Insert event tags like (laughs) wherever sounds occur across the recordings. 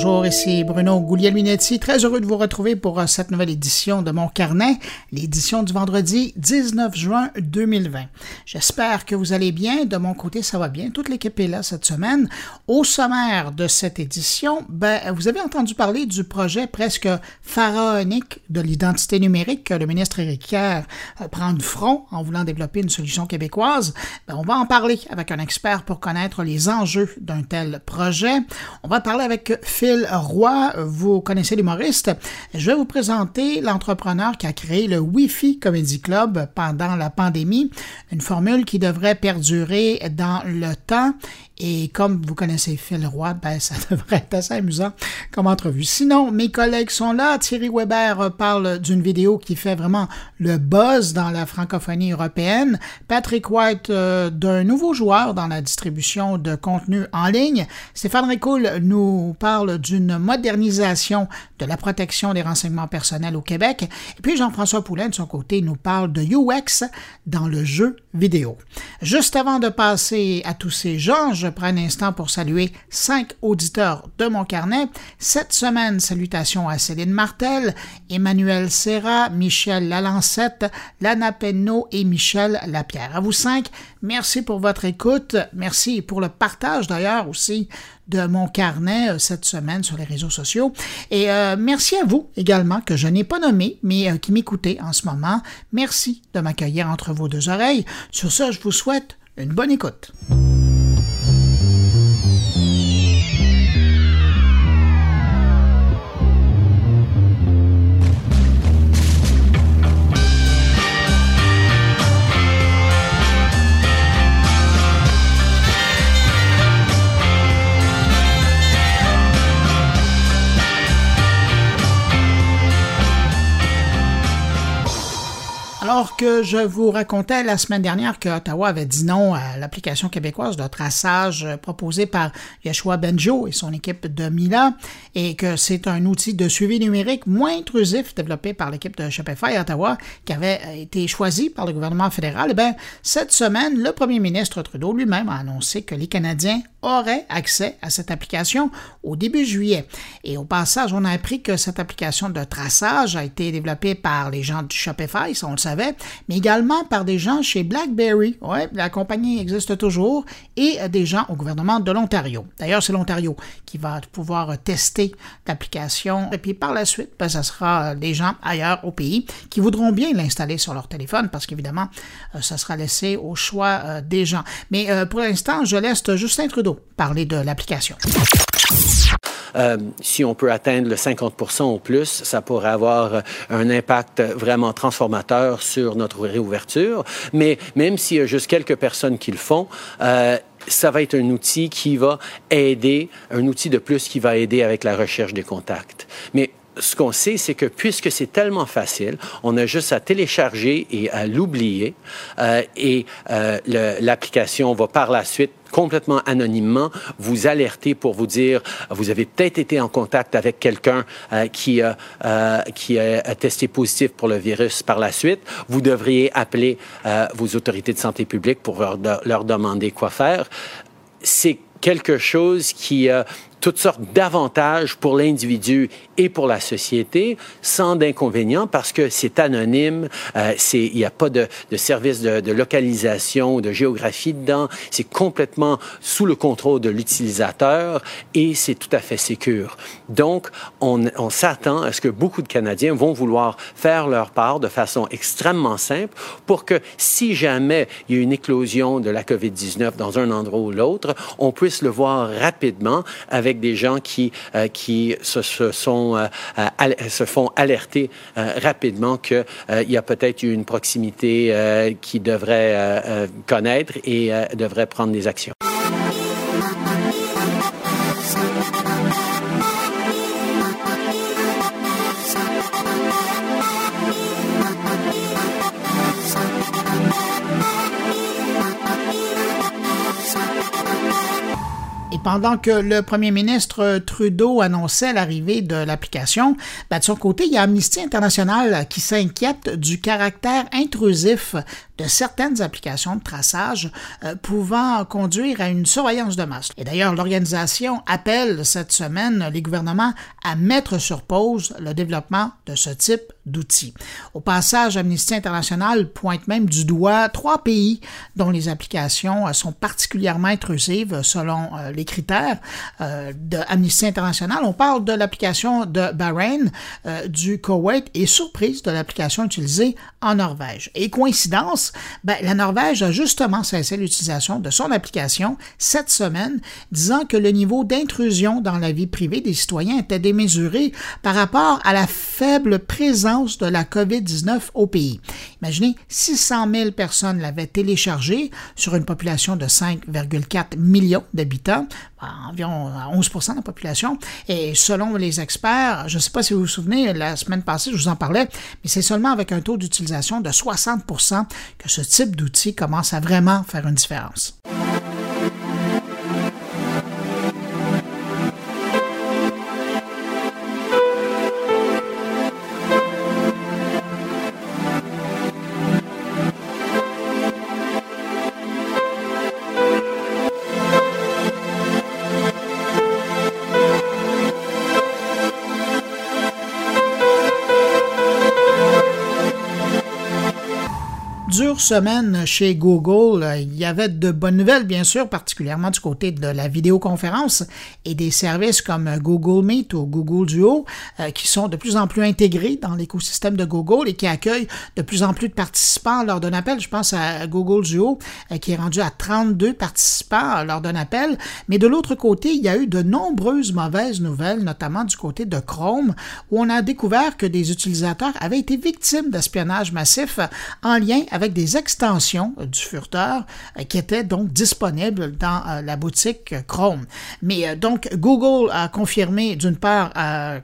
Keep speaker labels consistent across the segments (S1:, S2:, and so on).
S1: Bonjour, ici Bruno Guglielminetti. Très heureux de vous retrouver pour euh, cette nouvelle édition de mon carnet, l'édition du vendredi 19 juin 2020. J'espère que vous allez bien. De mon côté, ça va bien. Toute l'équipe est là cette semaine. Au sommaire de cette édition, ben, vous avez entendu parler du projet presque pharaonique de l'identité numérique que le ministre Éric Kerr euh, prend de front en voulant développer une solution québécoise. Ben, on va en parler avec un expert pour connaître les enjeux d'un tel projet. On va parler avec Phil Roy. Vous connaissez l'humoriste. Je vais vous présenter l'entrepreneur qui a créé le Wi-Fi Comedy Club pendant la pandémie, une formule qui devrait perdurer dans le temps et comme vous connaissez Phil Roy, ben, ça (laughs) devrait être assez amusant comme entrevue. Sinon, mes collègues sont là. Thierry Weber parle d'une vidéo qui fait vraiment le buzz dans la francophonie européenne. Patrick White euh, d'un nouveau joueur dans la distribution de contenu en ligne. Stéphane Ricoul nous parle d'une modernisation de la protection des renseignements personnels au Québec. Et puis Jean-François Poulain, de son côté, nous parle de UX dans le jeu vidéo. Juste avant de passer à tous ces gens, je prends un instant pour saluer cinq auditeurs de mon carnet. Cette semaine, salutations à Céline Martel, Emmanuel Serra, Michel Lalancette, Lana Penno et Michel Lapierre. À vous cinq, merci pour votre écoute. Merci pour le partage d'ailleurs aussi de mon carnet euh, cette semaine sur les réseaux sociaux. Et euh, merci à vous également, que je n'ai pas nommé, mais euh, qui m'écoutez en ce moment. Merci de m'accueillir entre vos deux oreilles. Sur ce, je vous souhaite une bonne écoute. Alors que je vous racontais la semaine dernière que Ottawa avait dit non à l'application québécoise de traçage proposée par Yeshua Benjo et son équipe de Mila et que c'est un outil de suivi numérique moins intrusif développé par l'équipe de Shopify Ottawa qui avait été choisi par le gouvernement fédéral, eh cette semaine, le premier ministre Trudeau lui-même a annoncé que les Canadiens auraient accès à cette application au début juillet. Et au passage, on a appris que cette application de traçage a été développée par les gens du Shopify, ça on le savait mais également par des gens chez BlackBerry. Ouais, la compagnie existe toujours, et des gens au gouvernement de l'Ontario. D'ailleurs, c'est l'Ontario qui va pouvoir tester l'application, et puis par la suite, ben, ce sera des gens ailleurs au pays qui voudront bien l'installer sur leur téléphone, parce qu'évidemment, euh, ça sera laissé au choix euh, des gens. Mais euh, pour l'instant, je laisse Justin Trudeau parler de l'application.
S2: Euh, si on peut atteindre le 50 ou plus, ça pourrait avoir un impact vraiment transformateur sur notre réouverture. Mais même s'il y a juste quelques personnes qui le font, euh, ça va être un outil qui va aider, un outil de plus qui va aider avec la recherche des contacts. Mais ce qu'on sait, c'est que puisque c'est tellement facile, on a juste à télécharger et à l'oublier. Euh, et euh, l'application va par la suite complètement anonymement vous alerter pour vous dire vous avez peut-être été en contact avec quelqu'un euh, qui, a, euh, qui a testé positif pour le virus par la suite. Vous devriez appeler euh, vos autorités de santé publique pour leur, leur demander quoi faire. C'est quelque chose qui a toutes sortes d'avantages pour l'individu et pour la société, sans d'inconvénients, parce que c'est anonyme, euh, il n'y a pas de, de service de, de, localisation de géographie dedans, c'est complètement sous le contrôle de l'utilisateur et c'est tout à fait sécure. Donc, on, on s'attend à ce que beaucoup de Canadiens vont vouloir faire leur part de façon extrêmement simple pour que si jamais il y a une éclosion de la COVID-19 dans un endroit ou l'autre, on puisse le voir rapidement avec des gens qui, euh, qui se, sont euh, se font alerter euh, rapidement qu'il y a peut-être une proximité euh, qui devrait connaître et devrait prendre des actions.
S1: Pendant que le premier ministre Trudeau annonçait l'arrivée de l'application, ben, de son côté, il y a Amnesty International qui s'inquiète du caractère intrusif de certaines applications de traçage euh, pouvant conduire à une surveillance de masse. Et d'ailleurs, l'organisation appelle cette semaine les gouvernements à mettre sur pause le développement de ce type d'outils. Au passage, Amnesty International pointe même du doigt trois pays dont les applications euh, sont particulièrement intrusives selon euh, les critères de Amnesty International. On parle de l'application de Bahreïn, du Koweït et surprise de l'application utilisée en Norvège. Et coïncidence, ben, la Norvège a justement cessé l'utilisation de son application cette semaine, disant que le niveau d'intrusion dans la vie privée des citoyens était démesuré par rapport à la faible présence de la COVID-19 au pays. Imaginez, 600 000 personnes l'avaient téléchargé sur une population de 5,4 millions d'habitants, environ 11% de la population. Et selon les experts, je ne sais pas si vous vous souvenez, la semaine passée, je vous en parlais, mais c'est seulement avec un taux d'utilisation de 60 que ce type d'outil commence à vraiment faire une différence. Semaine chez Google, il y avait de bonnes nouvelles, bien sûr, particulièrement du côté de la vidéoconférence et des services comme Google Meet ou Google Duo, euh, qui sont de plus en plus intégrés dans l'écosystème de Google et qui accueillent de plus en plus de participants lors d'un appel. Je pense à Google Duo, euh, qui est rendu à 32 participants lors d'un appel. Mais de l'autre côté, il y a eu de nombreuses mauvaises nouvelles, notamment du côté de Chrome, où on a découvert que des utilisateurs avaient été victimes d'espionnage massif en lien avec des extensions du furteur euh, qui étaient donc disponibles dans euh, la boutique Chrome. Mais euh, donc Google a confirmé d'une part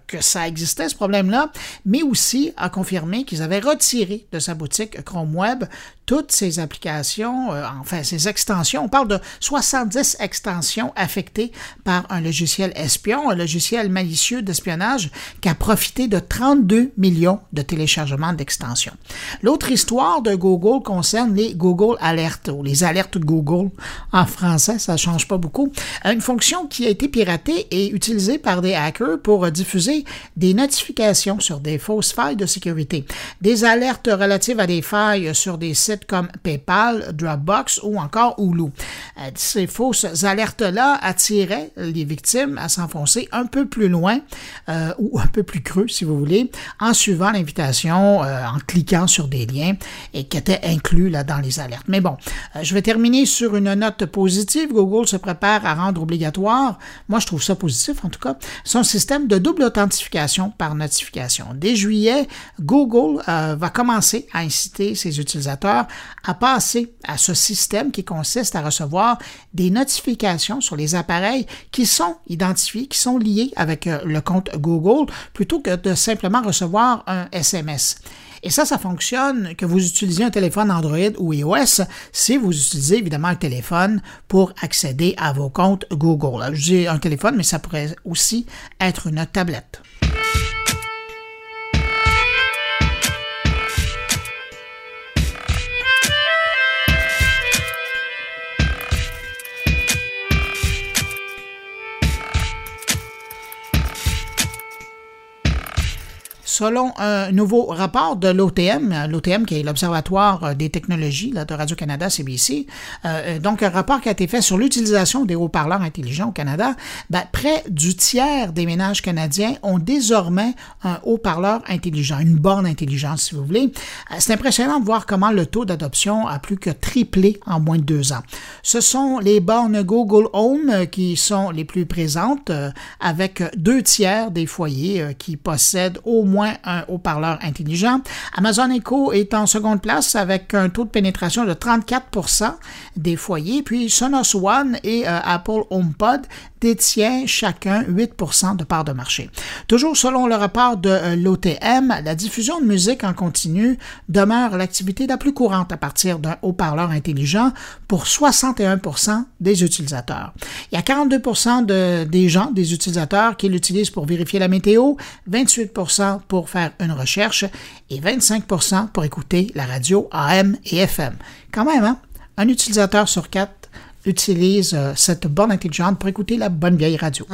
S1: que ça existait ce problème-là, mais aussi a confirmé qu'ils avaient retiré de sa boutique Chrome Web toutes ces applications, enfin ces extensions, on parle de 70 extensions affectées par un logiciel espion, un logiciel malicieux d'espionnage qui a profité de 32 millions de téléchargements d'extensions. L'autre histoire de Google concerne les Google Alerts ou les alertes Google. En français, ça change pas beaucoup. Une fonction qui a été piratée et utilisée par des hackers pour diffuser des notifications sur des fausses failles de sécurité, des alertes relatives à des failles sur des sites comme PayPal, Dropbox ou encore Hulu. Euh, ces fausses alertes-là attiraient les victimes à s'enfoncer un peu plus loin euh, ou un peu plus creux, si vous voulez, en suivant l'invitation, euh, en cliquant sur des liens et qui étaient là, dans les alertes. Mais bon, je vais terminer sur une note positive. Google se prépare à rendre obligatoire, moi je trouve ça positif en tout cas, son système de double authentification par notification. Dès juillet, Google va commencer à inciter ses utilisateurs à passer à ce système qui consiste à recevoir des notifications sur les appareils qui sont identifiés, qui sont liés avec euh, le compte Google, plutôt que de simplement recevoir un SMS. Et ça, ça fonctionne que vous utilisez un téléphone Android ou iOS si vous utilisez évidemment un téléphone pour accéder à vos comptes Google. je dis un téléphone, mais ça pourrait aussi être une tablette. Selon un nouveau rapport de l'OTM, l'OTM qui est l'Observatoire des technologies de Radio-Canada CBC, euh, euh, donc un rapport qui a été fait sur l'utilisation des haut-parleurs intelligents au Canada, ben, près du tiers des ménages canadiens ont désormais un haut-parleur intelligent, une borne intelligente si vous voulez. Euh, c'est impressionnant de voir comment le taux d'adoption a plus que triplé en moins de deux ans. Ce sont les bornes Google Home qui sont les plus présentes, avec deux tiers des foyers qui possèdent au moins un haut-parleur intelligent. Amazon Echo est en seconde place avec un taux de pénétration de 34% des foyers. Puis Sonos One et euh, Apple HomePod détient chacun 8% de part de marché. Toujours selon le rapport de euh, l'OTM, la diffusion de musique en continu demeure l'activité la plus courante à partir d'un haut-parleur intelligent pour 61 des utilisateurs. Il y a 42 de, des gens, des utilisateurs, qui l'utilisent pour vérifier la météo, 28 pour pour faire une recherche et 25% pour écouter la radio AM et FM. Quand même, hein? Un utilisateur sur quatre utilise euh, cette borne intelligente pour écouter la bonne vieille radio.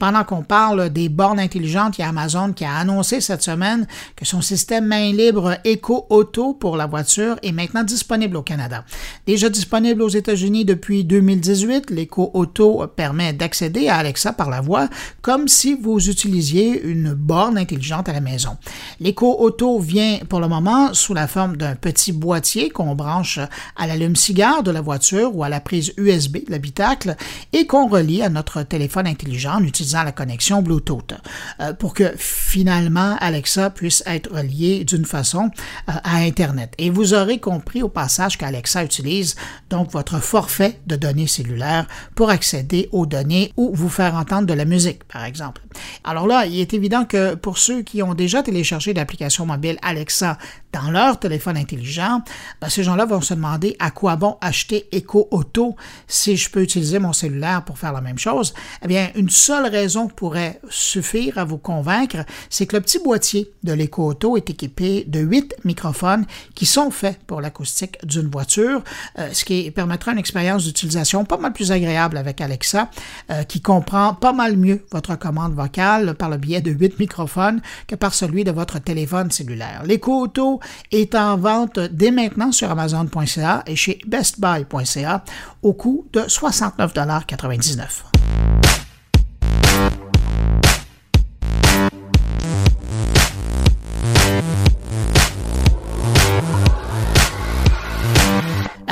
S1: Pendant qu'on parle des bornes intelligentes, il y a Amazon qui a annoncé cette semaine que son système main libre Echo Auto pour la voiture est maintenant disponible au Canada. Déjà disponible aux États-Unis depuis 2018, l'Echo Auto permet d'accéder à Alexa par la voix comme si vous utilisiez une borne intelligente à la maison. L'Echo Auto vient pour le moment sous la forme d'un petit boîtier qu'on branche à l'allume-cigare de la voiture ou à la prise USB de l'habitacle et qu'on relie à notre téléphone intelligent en utilisant la connexion Bluetooth euh, pour que finalement Alexa puisse être reliée d'une façon euh, à Internet. Et vous aurez compris au passage qu'Alexa utilise donc votre forfait de données cellulaires pour accéder aux données ou vous faire entendre de la musique, par exemple. Alors là, il est évident que pour ceux qui ont déjà téléchargé l'application mobile Alexa dans leur téléphone intelligent, ben, ces gens-là vont se demander à quoi bon acheter Echo Auto si je peux utiliser mon cellulaire pour faire la même chose. Eh bien, une seule raison pourrait suffire à vous convaincre, c'est que le petit boîtier de l'Echo Auto est équipé de huit microphones qui sont faits pour l'acoustique d'une voiture, euh, ce qui permettra une expérience d'utilisation pas mal plus agréable avec Alexa, euh, qui comprend pas mal mieux votre commande vocale par le biais de huit microphones que par celui de votre téléphone cellulaire. L'Echo Auto est en vente dès maintenant sur Amazon.ca et chez BestBuy.ca au coût de 69,99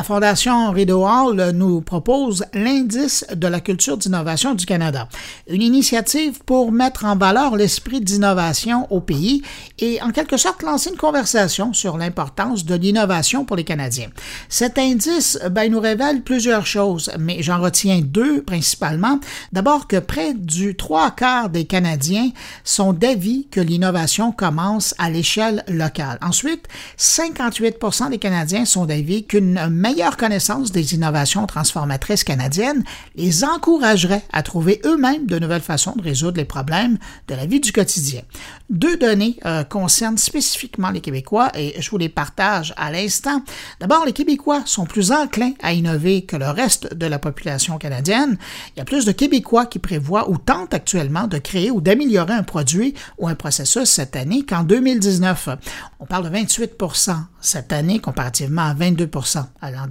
S1: Fondation Rideau Hall nous propose l'indice de la culture d'innovation du Canada, une initiative pour mettre en valeur l'esprit d'innovation au pays et en quelque sorte lancer une conversation sur l'importance de l'innovation pour les Canadiens. Cet indice ben, nous révèle plusieurs choses, mais j'en retiens deux principalement. D'abord que près du trois quarts des Canadiens sont d'avis que l'innovation commence à l'échelle locale. Ensuite, 58 des Canadiens sont d'avis qu'une meilleure connaissance des innovations transformatrices canadiennes les encouragerait à trouver eux-mêmes de nouvelles façons de résoudre les problèmes de la vie du quotidien. Deux données euh, concernent spécifiquement les Québécois et je vous les partage à l'instant. D'abord, les Québécois sont plus enclins à innover que le reste de la population canadienne. Il y a plus de Québécois qui prévoient ou tentent actuellement de créer ou d'améliorer un produit ou un processus cette année qu'en 2019. On parle de 28% cette année comparativement à 22% l'an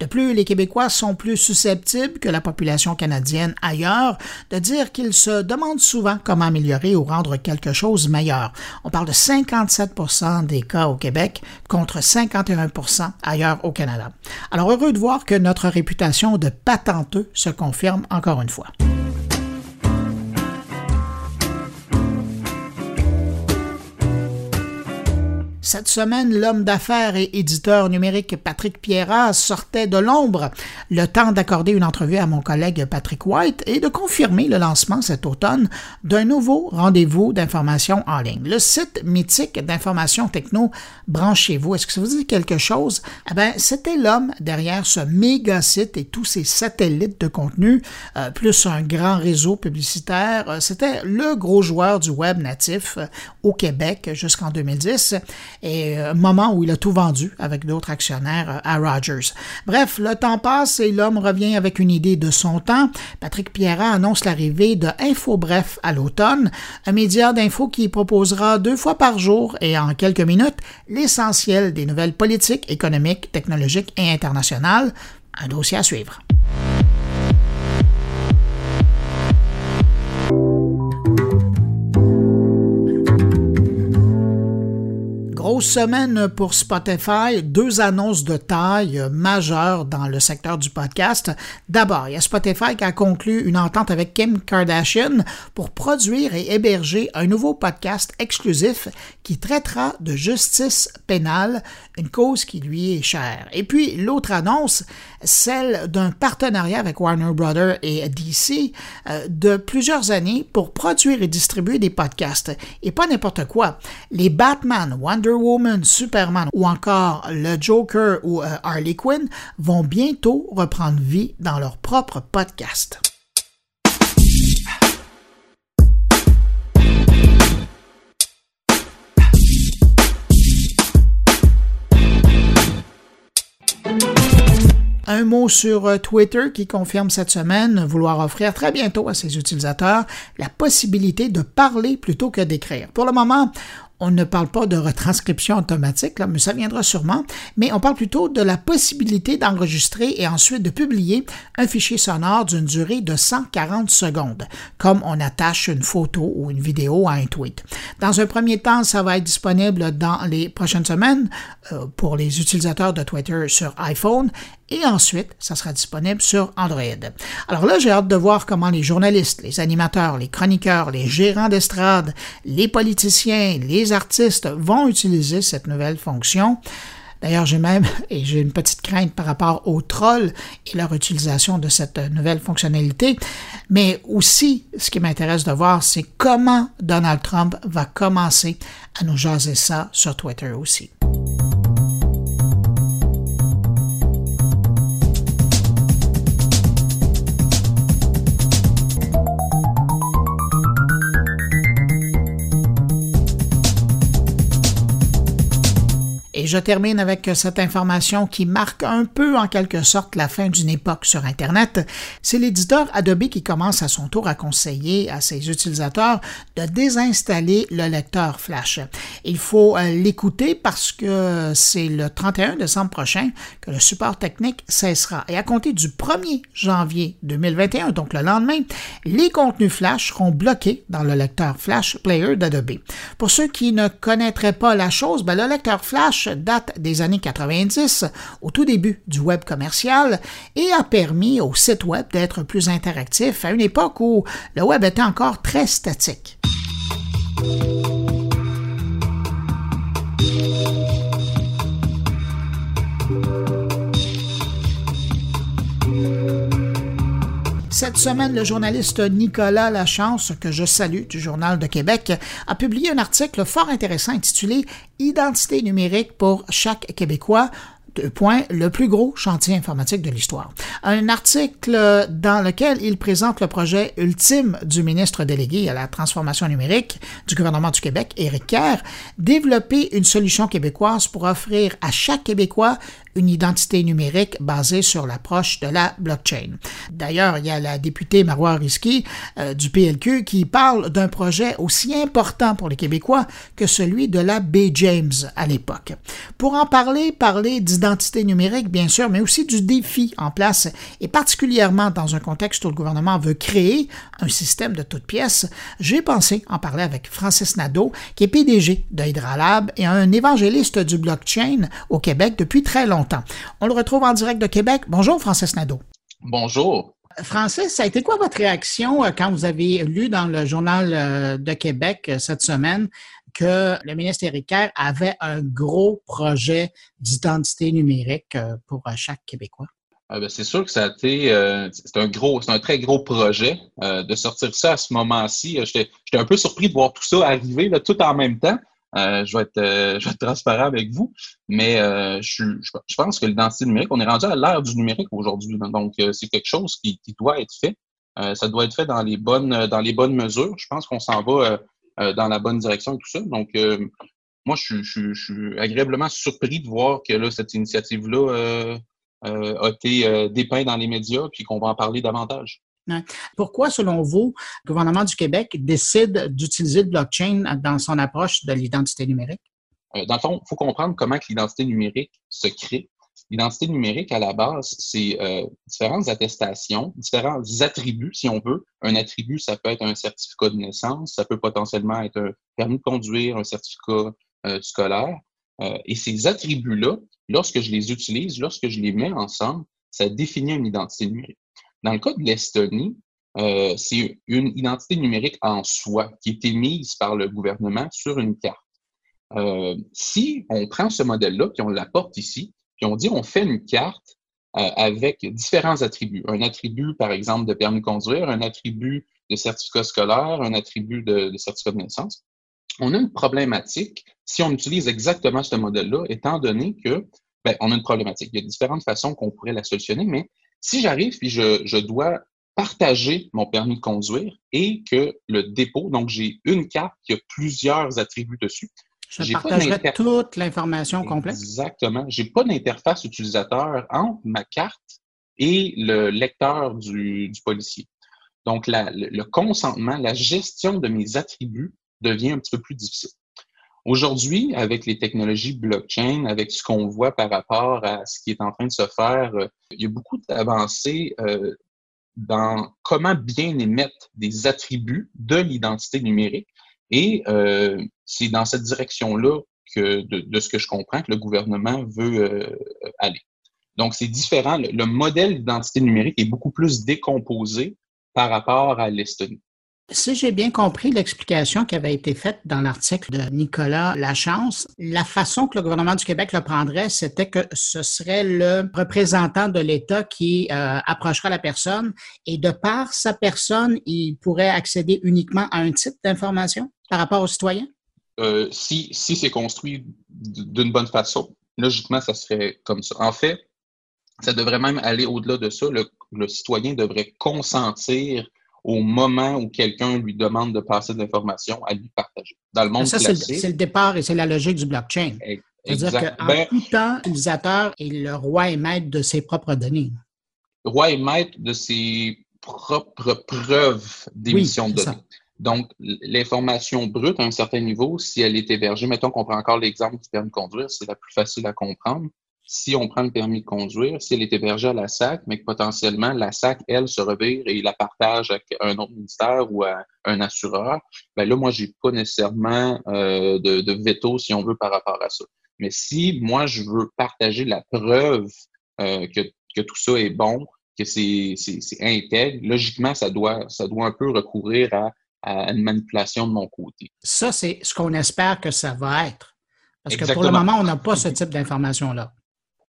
S1: De plus, les Québécois sont plus susceptibles que la population canadienne ailleurs de dire qu'ils se demandent souvent comment améliorer ou rendre quelque chose meilleur. On parle de 57% des cas au Québec contre 51% ailleurs au Canada. Alors heureux de voir que notre réputation de patenteux se confirme encore une fois. Cette semaine, l'homme d'affaires et éditeur numérique Patrick Pierrat sortait de l'ombre. Le temps d'accorder une entrevue à mon collègue Patrick White et de confirmer le lancement cet automne d'un nouveau rendez-vous d'information en ligne. Le site mythique d'information techno Branchez-vous. Est-ce que ça vous dit quelque chose? Eh c'était l'homme derrière ce méga site et tous ces satellites de contenu, euh, plus un grand réseau publicitaire. Euh, c'était le gros joueur du web natif euh, au Québec jusqu'en 2010 et euh, moment où il a tout vendu avec d'autres actionnaires euh, à Rogers. Bref, le temps passe et l'homme revient avec une idée de son temps. Patrick Pierrat annonce l'arrivée de InfoBref à l'automne, un média d'info qui proposera deux fois par jour et en quelques minutes l'essentiel des nouvelles politiques, économiques, technologiques et internationales. Un dossier à suivre. Grosse semaine pour Spotify, deux annonces de taille majeures dans le secteur du podcast. D'abord, il y a Spotify qui a conclu une entente avec Kim Kardashian pour produire et héberger un nouveau podcast exclusif qui traitera de justice pénale, une cause qui lui est chère. Et puis l'autre annonce, celle d'un partenariat avec Warner Brothers et DC euh, de plusieurs années pour produire et distribuer des podcasts. Et pas n'importe quoi. Les Batman, Wonder Woman, Superman ou encore le Joker ou euh, Harley Quinn vont bientôt reprendre vie dans leur propre podcast. Un mot sur euh, Twitter qui confirme cette semaine vouloir offrir très bientôt à ses utilisateurs la possibilité de parler plutôt que d'écrire. Pour le moment, on ne parle pas de retranscription automatique, là, mais ça viendra sûrement, mais on parle plutôt de la possibilité d'enregistrer et ensuite de publier un fichier sonore d'une durée de 140 secondes, comme on attache une photo ou une vidéo à un tweet. Dans un premier temps, ça va être disponible dans les prochaines semaines euh, pour les utilisateurs de Twitter sur iPhone et ensuite, ça sera disponible sur Android. Alors là, j'ai hâte de voir comment les journalistes, les animateurs, les chroniqueurs, les gérants d'estrade, les politiciens, les artistes vont utiliser cette nouvelle fonction. D'ailleurs, j'ai même, (laughs) et j'ai une petite crainte par rapport aux trolls et leur utilisation de cette nouvelle fonctionnalité, mais aussi, ce qui m'intéresse de voir, c'est comment Donald Trump va commencer à nous jaser ça sur Twitter aussi. Et je termine avec cette information qui marque un peu en quelque sorte la fin d'une époque sur Internet. C'est l'éditeur Adobe qui commence à son tour à conseiller à ses utilisateurs de désinstaller le lecteur Flash. Il faut euh, l'écouter parce que c'est le 31 décembre prochain que le support technique cessera. Et à compter du 1er janvier 2021, donc le lendemain, les contenus Flash seront bloqués dans le lecteur Flash Player d'Adobe. Pour ceux qui ne connaîtraient pas la chose, ben, le lecteur Flash date des années 90, au tout début du web commercial, et a permis au site web d'être plus interactif à une époque où le web était encore très statique. Cette semaine, le journaliste Nicolas Lachance, que je salue du Journal de Québec, a publié un article fort intéressant intitulé Identité numérique pour chaque Québécois, point, le plus gros chantier informatique de l'histoire. Un article dans lequel il présente le projet ultime du ministre délégué à la transformation numérique du gouvernement du Québec, Éric Kerr, développer une solution québécoise pour offrir à chaque Québécois une identité numérique basée sur l'approche de la blockchain. D'ailleurs, il y a la députée Marois Risky euh, du PLQ qui parle d'un projet aussi important pour les Québécois que celui de la B. James à l'époque. Pour en parler, parler d'identité numérique, bien sûr, mais aussi du défi en place, et particulièrement dans un contexte où le gouvernement veut créer un système de toutes pièces, j'ai pensé en parler avec Francis Nadeau, qui est PDG de Hydralab et un évangéliste du blockchain au Québec depuis très longtemps. On le retrouve en direct de Québec. Bonjour, Francis Nadeau.
S3: Bonjour.
S1: Francis, ça a été quoi votre réaction euh, quand vous avez lu dans le Journal euh, de Québec euh, cette semaine que le ministre Éric Kerr avait un gros projet d'identité numérique pour chaque Québécois?
S3: Ah, ben, c'est sûr que ça a été c'est un gros, c'est un très gros projet de sortir ça à ce moment-ci. J'étais un peu surpris de voir tout ça arriver là, tout en même temps. Euh, je, vais être, euh, (laughs) je vais transparent avec vous, mais euh, je, je, pense que l'identité numérique, on est rendu à l'ère du numérique aujourd'hui. Donc, c'est quelque chose qui, qui, doit être fait. ça doit être fait dans les bonnes, dans les bonnes mesures. Je pense qu'on s'en va dans la bonne direction et tout ça. Donc, moi, je, je, suis agréablement surpris de voir que là, cette initiative-là a été dépeinte dans les médias puis qu'on va en parler davantage.
S1: Pourquoi, selon vous, le gouvernement du Québec décide d'utiliser le blockchain dans son approche de l'identité numérique?
S3: Euh, dans le fond, il faut comprendre comment l'identité numérique se crée. L'identité numérique, à la base, c'est euh, différentes attestations, différents attributs, si on veut. Un attribut, ça peut être un certificat de naissance, ça peut potentiellement être un permis de conduire, un certificat euh, scolaire. et ces attributs-là, lorsque je les utilise, lorsque je les mets ensemble, ça définit une identité numérique. Dans le cas de l'Estonie, euh, c'est une identité numérique en soi qui est émise par le gouvernement sur une carte. Euh, si on prend ce modèle-là, puis on l'apporte ici, puis on dit on fait une carte euh, avec différents attributs. Un attribut, par exemple, de permis de conduire, un attribut de certificat scolaire, un attribut de, de certificat de naissance. on a une problématique si on utilise exactement ce modèle-là, étant donné que, ben, on a une problématique. Il y a différentes façons qu'on pourrait la solutionner, mais si j'arrive et je, je dois partager mon permis de conduire et que le dépôt, donc j'ai une carte qui a plusieurs attributs dessus.
S1: Je partagerai toute l'information complète.
S3: Exactement. Je n'ai pas d'interface utilisateur entre ma carte et le lecteur du, du policier. Donc, la, le consentement, la gestion de mes attributs devient un petit peu plus difficile. Aujourd'hui, avec les technologies blockchain, avec ce qu'on voit par rapport à ce qui est en train de se faire, euh, il y a beaucoup d'avancées euh, dans comment bien émettre des attributs de l'identité numérique. Et euh, c'est dans cette direction-là que, de, ce que je comprends, que le gouvernement veut aller. Donc, c'est différent. Le, modèle d'identité numérique est beaucoup plus décomposé par rapport à l'Estonie.
S1: Si j'ai bien compris l'explication qui avait été faite dans l'article de Nicolas Lachance, la façon que le gouvernement du Québec le prendrait, c'était que ce serait le représentant de l'État qui euh, approchera la personne et de par sa personne, il pourrait accéder uniquement à un type d'information par rapport aux citoyens?
S3: Euh, si c'est construit d'une bonne façon, logiquement, ça serait comme ça. En fait, ça devrait même aller au-delà de ça. Le citoyen devrait consentir au moment où quelqu'un lui demande de passer de l'information à lui partager.
S1: Dans le monde Ça, c'est le départ et c'est la logique du blockchain. C'est-à-dire qu'en ben tout temps, l'utilisateur est le roi et maître de ses propres données.
S3: Roi et maître de ses propres preuves d'émission de données. Donc, l'information brute, à un certain niveau, si elle est hébergée, mettons qu'on prend encore l'exemple du permis de conduire, c'est la plus facile à comprendre si on prend le permis de conduire, si elle est hébergée à la SAC, mais que potentiellement la SAC, elle, se revire et la partage avec un autre ministère ou un assureur, ben là, moi, j'ai pas nécessairement euh, de, veto, si on veut, par rapport à ça. Mais si moi, je veux partager la preuve euh, que, que tout ça est bon, que c'est intègre, logiquement, ça doit, ça doit un peu recourir à, à une manipulation de mon côté.
S1: Ça, c'est ce qu'on espère que ça va être. Parce que pour le moment, on n'a pas ce type d'information-là.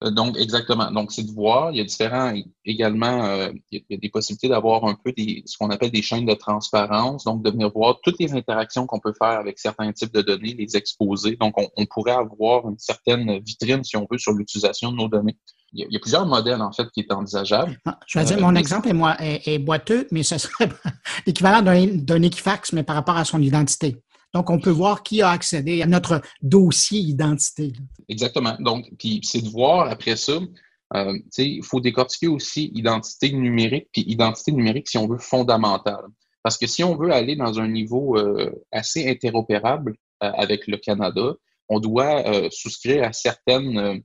S3: Euh, donc, exactement. Donc, c'est de voir. Il y a différents, également, euh, il y a des possibilités d'avoir un peu des, ce qu'on appelle des chaînes de transparence. Donc, de venir voir toutes les interactions qu'on peut faire avec certains types de données, les exposer. Donc, on, pourrait avoir une certaine vitrine, si on veut, sur l'utilisation de nos données. Il y, a, plusieurs modèles, en fait, qui est envisageable.
S1: Ah, je vais dire, mon euh, exemple est, moi, est, boiteux, mais ce serait (laughs) l'équivalent d'un Equifax, mais par rapport à son identité. Donc, on peut voir qui a accédé à notre dossier identité.
S3: Exactement. Donc, puis c'est de voir après ça, euh, il faut décortiquer aussi identité numérique, puis identité numérique, si on veut, fondamentale. Parce que si on veut aller dans un niveau euh, assez interopérable euh, avec le Canada, on doit souscrire à certaines,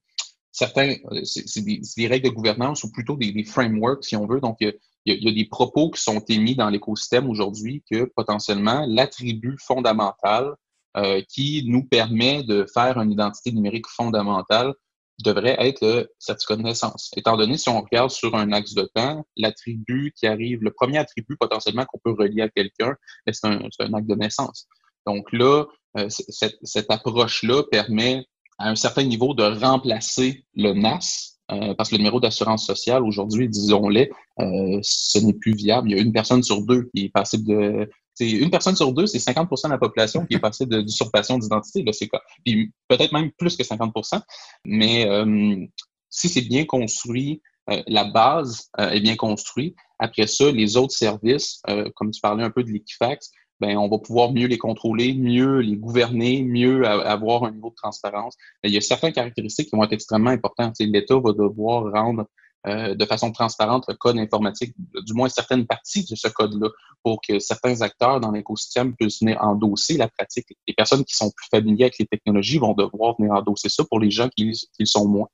S3: des, règles de gouvernance ou plutôt des, des frameworks, si on veut. Donc, il y, a, des propos qui sont émis dans l'écosystème aujourd'hui que potentiellement l'attribut fondamental euh, qui nous permet de faire une identité numérique fondamentale devrait être le certificat de naissance. Étant donné, si on regarde sur un axe de temps, l'attribut qui arrive, le premier attribut potentiellement qu'on peut relier à quelqu'un, ben, c'est un, un, acte de naissance. Donc là, euh, cette, cette approche-là permet à un certain niveau de remplacer le NAS, euh, parce que le numéro d'assurance sociale, aujourd'hui, disons-le, euh, ce n'est plus viable. Il y a une personne sur deux qui est passible de. Une personne sur deux, c'est 50% de la population qui est passible d'usurpation d'identité. Puis peut-être même plus que 50 Mais euh, si c'est bien construit, la base est bien construite. Après ça, les autres services, comme tu parlais un peu de l'Equifax, ben, on va pouvoir mieux les contrôler, mieux les gouverner, mieux avoir un niveau de transparence. Il y a certaines caractéristiques qui vont être extrêmement importantes. L'État va devoir rendre euh, de façon transparente le code informatique, du moins certaines parties de ce code-là, pour que certains acteurs dans l'écosystème puissent venir endosser la pratique. Les personnes qui sont plus familières avec les technologies vont devoir venir endosser ça pour les gens qui, qui sont moins.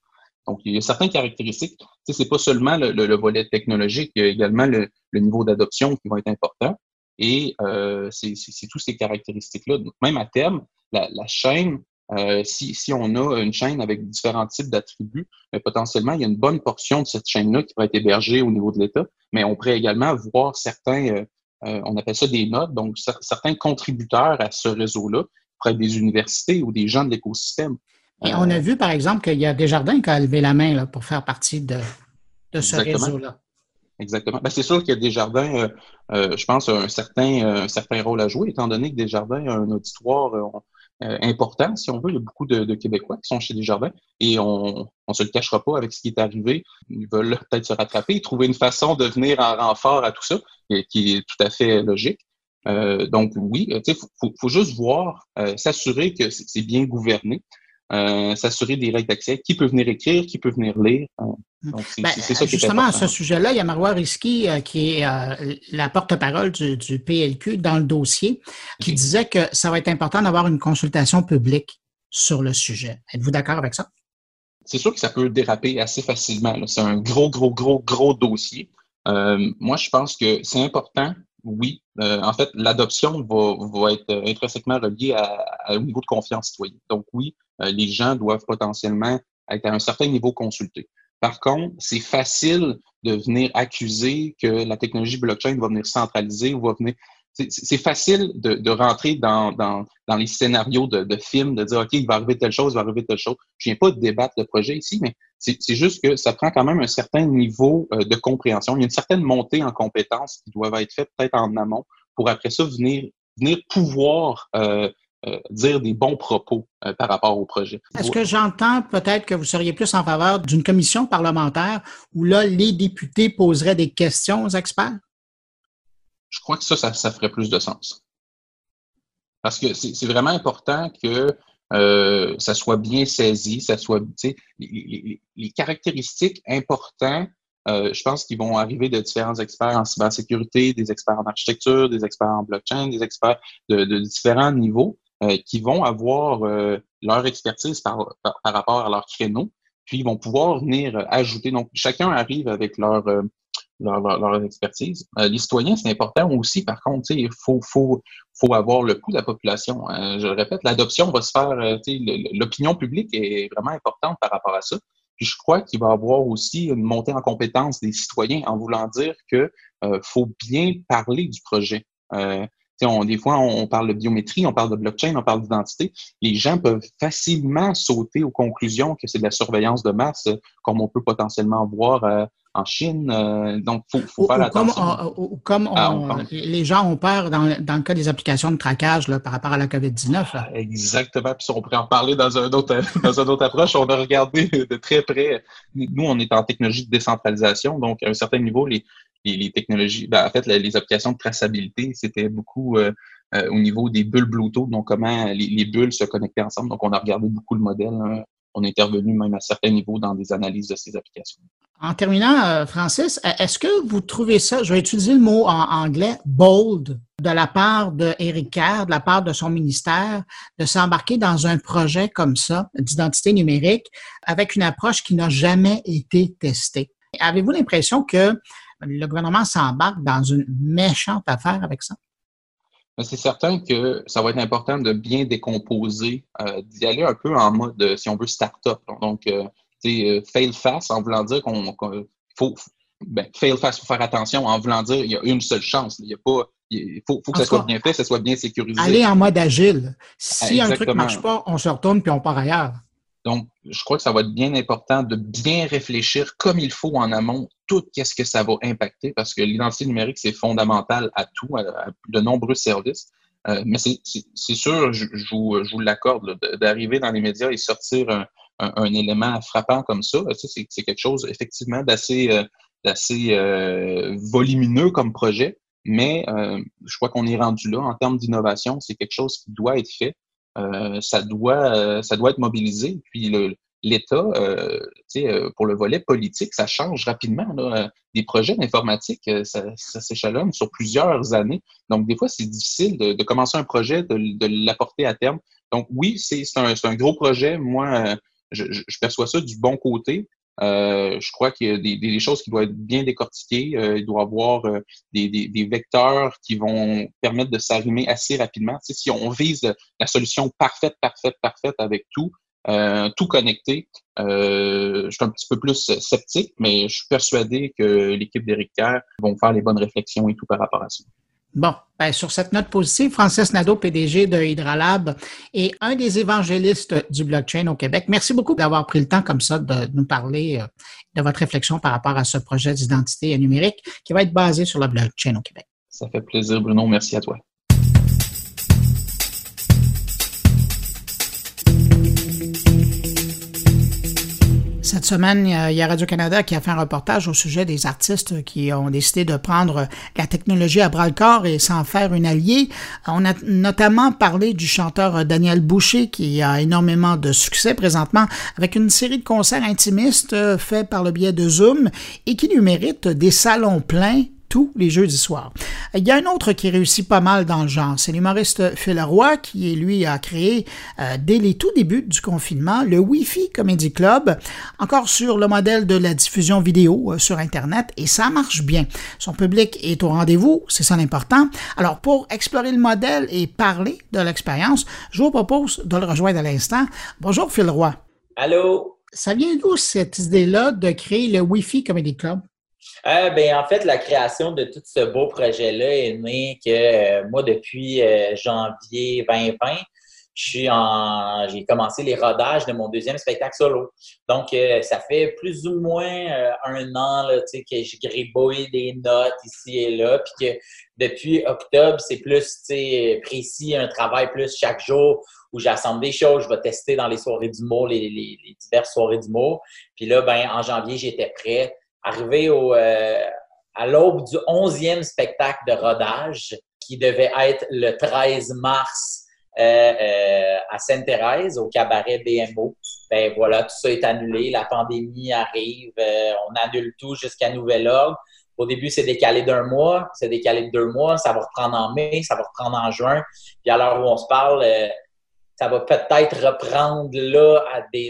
S3: Donc, il y a certaines caractéristiques. Ce n'est pas seulement le, volet technologique, il y a également le, le niveau d'adoption qui va être important. Et euh, c'est toutes ces caractéristiques-là. Même à terme, la, la chaîne, euh, si, si, on a une chaîne avec différents types d'attributs, mais potentiellement, il y a une bonne portion de cette chaîne-là qui pourrait être hébergée au niveau de l'État, mais on pourrait également voir certains, euh, on appelle ça des nodes, donc certains contributeurs à ce réseau-là, être des universités ou des gens de l'écosystème.
S1: Et on a vu, par exemple, qu'il y a Desjardins qui a levé la main là, pour faire partie de, de ce réseau-là.
S3: Exactement. Ben, c'est sûr que Desjardins, euh, euh, je pense, a un certain, un certain rôle à jouer, étant donné que Desjardins a un auditoire euh, important, si on veut. Il y a beaucoup de, Québécois qui sont chez Desjardins et on ne se le cachera pas avec ce qui est arrivé. Ils veulent peut-être se rattraper, trouver une façon de venir en renfort à tout ça, qui est tout à fait logique. Euh, donc oui, il faut, faut, juste voir, euh, s'assurer que c'est bien gouverné. Euh, s'assurer des règles d'accès, qui peut venir écrire, qui peut venir lire. Euh,
S1: donc, c'est ben, ça qui Justement, à ce sujet-là, il y a Marois Risky, euh, qui est la porte-parole du, du, PLQ dans le dossier, qui disait que ça va être important d'avoir une consultation publique sur le sujet. Êtes-vous d'accord avec ça?
S3: C'est sûr que ça peut déraper assez facilement. C'est un gros, gros, gros, gros dossier. moi, je pense que c'est important oui. en fait, l'adoption va, va, être intrinsèquement reliée à, au niveau de confiance citoyenne. Donc oui, euh, les gens doivent potentiellement être à un certain niveau consultés. Par contre, c'est facile de venir accuser que la technologie blockchain va venir centraliser ou va venir. C'est facile de, de rentrer dans, dans, dans, les scénarios de, de, films, de dire OK, il va arriver telle chose, il va arriver telle chose. Je viens pas de débattre le projet ici, mais c'est juste que ça prend quand même un certain niveau euh, de compréhension. Il y a une certaine montée en compétences qui doivent être faites peut-être en amont pour après ça venir, venir pouvoir euh, euh, dire des bons propos euh, par rapport au projet.
S1: Est-ce que j'entends peut-être que vous seriez plus en faveur d'une commission parlementaire où là, les députés poseraient des questions aux experts?
S3: Je crois que ça, ça, ferait plus de sens. Parce que c'est vraiment important que euh, ça soit bien saisi, ça soit, les, les, caractéristiques importantes je pense qu'ils vont arriver de différents experts en cybersécurité, des experts en architecture, des experts en blockchain, des experts de différents niveaux. Euh, qui vont avoir euh, leur expertise par, par, rapport à leur créneau, puis ils vont pouvoir venir euh, ajouter. Donc, chacun arrive avec leur, leur, leur, expertise. les citoyens, c'est important aussi, par contre, il faut, faut, faut avoir le coût de la population. je le répète, l'adoption va se faire, l'opinion publique est vraiment importante par rapport à ça. Puis je crois qu'il va y avoir aussi une montée en compétence des citoyens en voulant dire que faut bien parler du projet. Euh, on, des fois, on parle de biométrie, on parle de blockchain, on parle d'identité. Les gens peuvent facilement sauter aux conclusions que c'est de la surveillance de masse, comme on peut potentiellement voir euh, en Chine. Euh, donc, il faut, faut, faire attention.
S1: Comme, ah, les gens ont peur dans, le cas des applications de traquage là, par rapport à la COVID-19.
S3: Exactement. Puis on pourrait en parler dans un autre, (laughs) dans une autre approche. On a regardé de très près. Nous, on est en technologie de décentralisation. Donc, à un certain niveau, les, les, technologies, ben, en fait, les, applications de traçabilité, c'était beaucoup euh, euh, au niveau des bulles Bluetooth, donc comment les, bulles se connectaient ensemble. Donc, on a regardé beaucoup le modèle. Hein. On est intervenu même à certains niveaux dans des analyses de ces applications.
S1: En terminant, euh, Francis, est-ce que vous trouvez ça, je vais utiliser le mot en anglais, bold, de la part de Kerr, de la part de son ministère, de s'embarquer dans un projet comme ça d'identité numérique avec une approche qui n'a jamais été testée? Avez-vous l'impression que le gouvernement s'embarque dans une méchante affaire avec ça?
S3: C'est certain que ça va être important de bien décomposer, euh, d'y aller un peu en mode, euh, si on veut, start-up. Donc, euh, euh fail fast en voulant dire qu'on faut, ben, fail fast, faut faire attention en voulant dire qu'il y a une seule chance. Il y a pas, il faut, faut que ça soit bien fait, que ça soit bien sécurisé.
S1: Aller en mode agile. Si un truc ne marche pas, on se retourne puis on part ailleurs.
S3: Donc, je crois que ça va être bien important de bien réfléchir comme il faut en amont tout qu'est-ce que ça va impacter parce que l'identité numérique, c'est fondamental à tout, à, de nombreux services. Euh, mais c'est sûr, je, je, vous, vous l'accorde, d'arriver dans les médias et sortir un, un, élément frappant comme ça, c'est quelque chose effectivement d'assez euh, euh, volumineux comme projet, mais euh, je crois qu'on est rendu là en termes d'innovation, c'est quelque chose qui doit être fait. Euh, ça doit euh, ça doit être mobilisé. Puis l'État, euh, euh, pour le volet politique, ça change rapidement. Là. Des projets d'informatique, ça, ça s'échelonne sur plusieurs années. Donc, des fois, c'est difficile de, de, commencer un projet, de, de l'apporter à terme. Donc, oui, c'est un, un, gros projet. Moi, je, je, perçois ça du bon côté. Euh, je crois qu'il y a des, des, choses qui doivent être bien décortiquées. Euh, il doit y avoir euh, des, des, des, vecteurs qui vont permettre de s'arrimer assez rapidement. Tu sais, si on vise la solution parfaite, parfaite, parfaite avec tout, euh, tout connecté, je suis un petit peu plus sceptique, mais je suis persuadé que l'équipe d'Éric Kerr vont faire les bonnes réflexions et tout par rapport à ça.
S1: Bon, ben, sur cette note positive, Francis Nadeau, PDG de Hydralab et un des évangélistes du blockchain au Québec. Merci beaucoup d'avoir pris le temps comme ça de nous parler euh, de votre réflexion par rapport à ce projet d'identité numérique qui va être basé sur le blockchain au Québec.
S3: Ça fait plaisir, Bruno. Merci à toi.
S1: Cette semaine, il y a Radio-Canada qui a fait un reportage au sujet des artistes qui ont décidé de prendre la technologie à bras-le-corps et s'en faire une alliée. On a notamment parlé du chanteur Daniel Boucher qui a énormément de succès présentement avec une série de concerts intimistes faits par le biais de Zoom et qui lui mérite des salons pleins tous les jeudis soirs. Il y a un autre qui réussit pas mal dans le genre, c'est l'humoriste Phil Roy qui, lui, a créé, euh, dès les tout débuts du confinement, le Wi-Fi Comedy Club, encore sur le modèle de la diffusion vidéo euh, sur Internet, et ça marche bien. Son public est au rendez-vous, c'est ça l'important. Alors, pour explorer le modèle et parler de l'expérience, je vous propose de le rejoindre à l'instant. Bonjour Phil Roy.
S4: Allô?
S1: Ça vient d'où cette idée-là de créer le Wi-Fi Comedy Club?
S4: Euh, ben, en fait, la création de tout ce beau projet-là est née que euh, moi, depuis euh, janvier 2020, j'ai commencé les rodages de mon deuxième spectacle solo. Donc, ça fait plus ou moins un an là, que je gribouille des notes ici et là, puis que depuis octobre, c'est plus précis, un travail plus chaque jour où j'assemble des choses, je vais tester dans les soirées du mot, les, les, les diverses soirées du mot. Puis là, ben, en janvier, j'étais prêt arrivé au, euh, à l'aube du 11e spectacle de rodage qui devait être le 13 mars euh, euh, à Sainte-Thérèse, au cabaret BMO. Ben voilà, tout ça est annulé. La pandémie arrive. on annule tout jusqu'à nouvel ordre. Au début, c'est décalé d'un mois, c'est décalé de deux mois, ça va reprendre en mai, ça va reprendre en juin. Puis à l'heure où on se parle, ça va peut-être reprendre là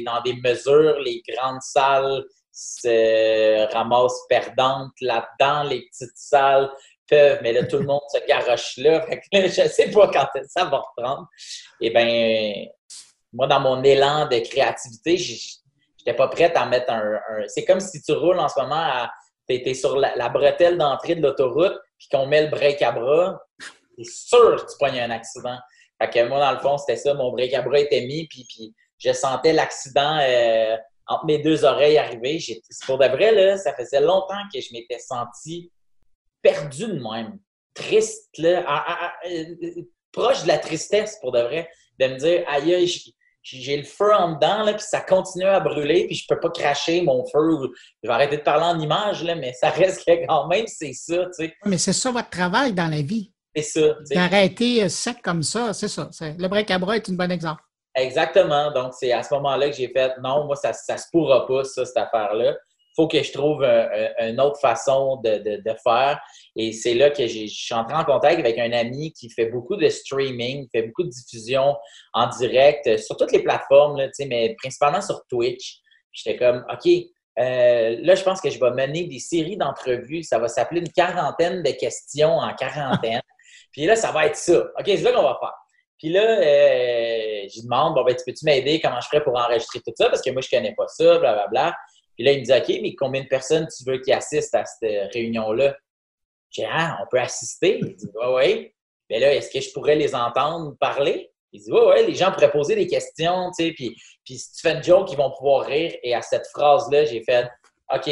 S4: dans des mesures. Les grandes salles se ramasse perdante là-dedans, les petites salles peuvent, mais là, tout le monde se garoche là. (laughs) je ne sais pas quand ça va reprendre. Eh bien, moi, dans mon élan de créativité, je n'étais pas prête à mettre un. C'est comme si tu roules en ce moment Tu es, sur la, bretelle d'entrée de l'autoroute, puis qu'on met le break à bras, c'est sûr que tu pognes un accident. Fait que moi, dans le fond, c'était ça. Mon break à bras était mis, puis, puis je sentais l'accident. Euh, entre mes deux oreilles arrivées. Pour de vrai, là, ça faisait longtemps que je m'étais senti perdu de même. Triste, là, euh, proche de la tristesse, pour de vrai, de me dire, aïe, j'ai le feu en dedans, là, puis ça continue à brûler, puis je peux pas cracher mon feu. Je vais arrêter de parler en image, là, mais ça (laughs) reste que quand même, c'est ça, tu sais.
S1: Mais c'est ça votre travail dans la vie.
S4: C'est ça.
S1: D'arrêter euh, sec comme ça, c'est ça. Le break à bras est un bon exemple.
S4: Exactement. Donc, c'est à ce moment-là que j'ai fait non, moi, ça ne se pourra pas, ça, cette affaire-là. Il faut que je trouve une autre façon de, faire. Et c'est là que je suis entré en contact avec un ami qui fait beaucoup de streaming, fait beaucoup de diffusion en direct euh, sur toutes les plateformes, là, mais principalement sur Twitch. J'étais comme, OK, euh, là, je pense que je vais mener des séries d'entrevues. Ça va s'appeler une quarantaine de questions en quarantaine. (laughs) Puis là, ça va être ça. OK, c'est là qu'on va faire. Puis là, euh, je lui demande, bon, ben, tu peux-tu m'aider? Comment je ferais pour enregistrer tout ça? Parce que moi, je connais pas ça, blablabla. Bla. Puis là, il me dit, OK, mais combien de personnes tu veux qui assistent à cette réunion-là? J'ai dit, ah, on peut assister? Il dit, oui, oui. Mais là, est-ce que je pourrais les entendre parler? Il dit, oui, oui, les gens pourraient poser des questions, tu sais, puis, puis si tu fais une joke, ils vont pouvoir rire. Et à cette phrase-là, j'ai fait, OK,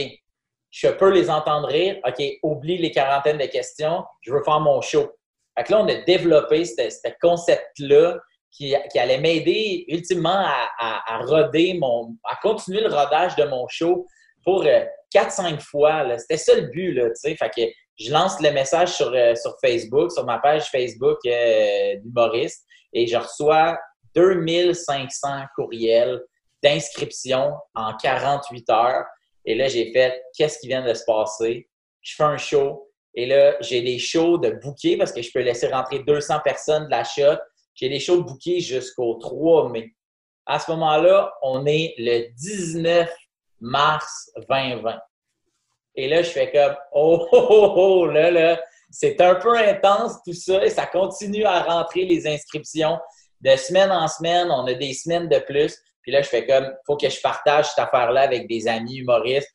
S4: je peux les entendre rire. OK, oublie les quarantaines de questions. Je veux faire mon show. Fait que là, on a développé ce concept-là qui, allait m'aider ultimement à, roder mon, à continuer le rodage de mon show pour 4-5 euh, fois. C'était ça le but, là, tu sais. Fait que je lance le message sur, euh, sur Facebook, sur ma page Facebook euh, d'humoriste, et je reçois 2500 courriels d'inscription en 48 heures. Et là, j'ai fait qu'est-ce qui vient de se passer? Je fais un show, et là, j'ai des shows de bouquets parce que je peux laisser rentrer 200 personnes de la. J'ai des shows bouquets jusqu'au 3 mai. À ce moment-là, on est le 19 mars 2020. Et là, je fais comme (laughs) oh, oh, oh, oh là, là, c'est un peu intense tout ça et ça continue à rentrer les inscriptions de semaine en semaine. On a des semaines de plus. Puis là, je fais comme faut que je partage cette affaire-là avec des amis humoristes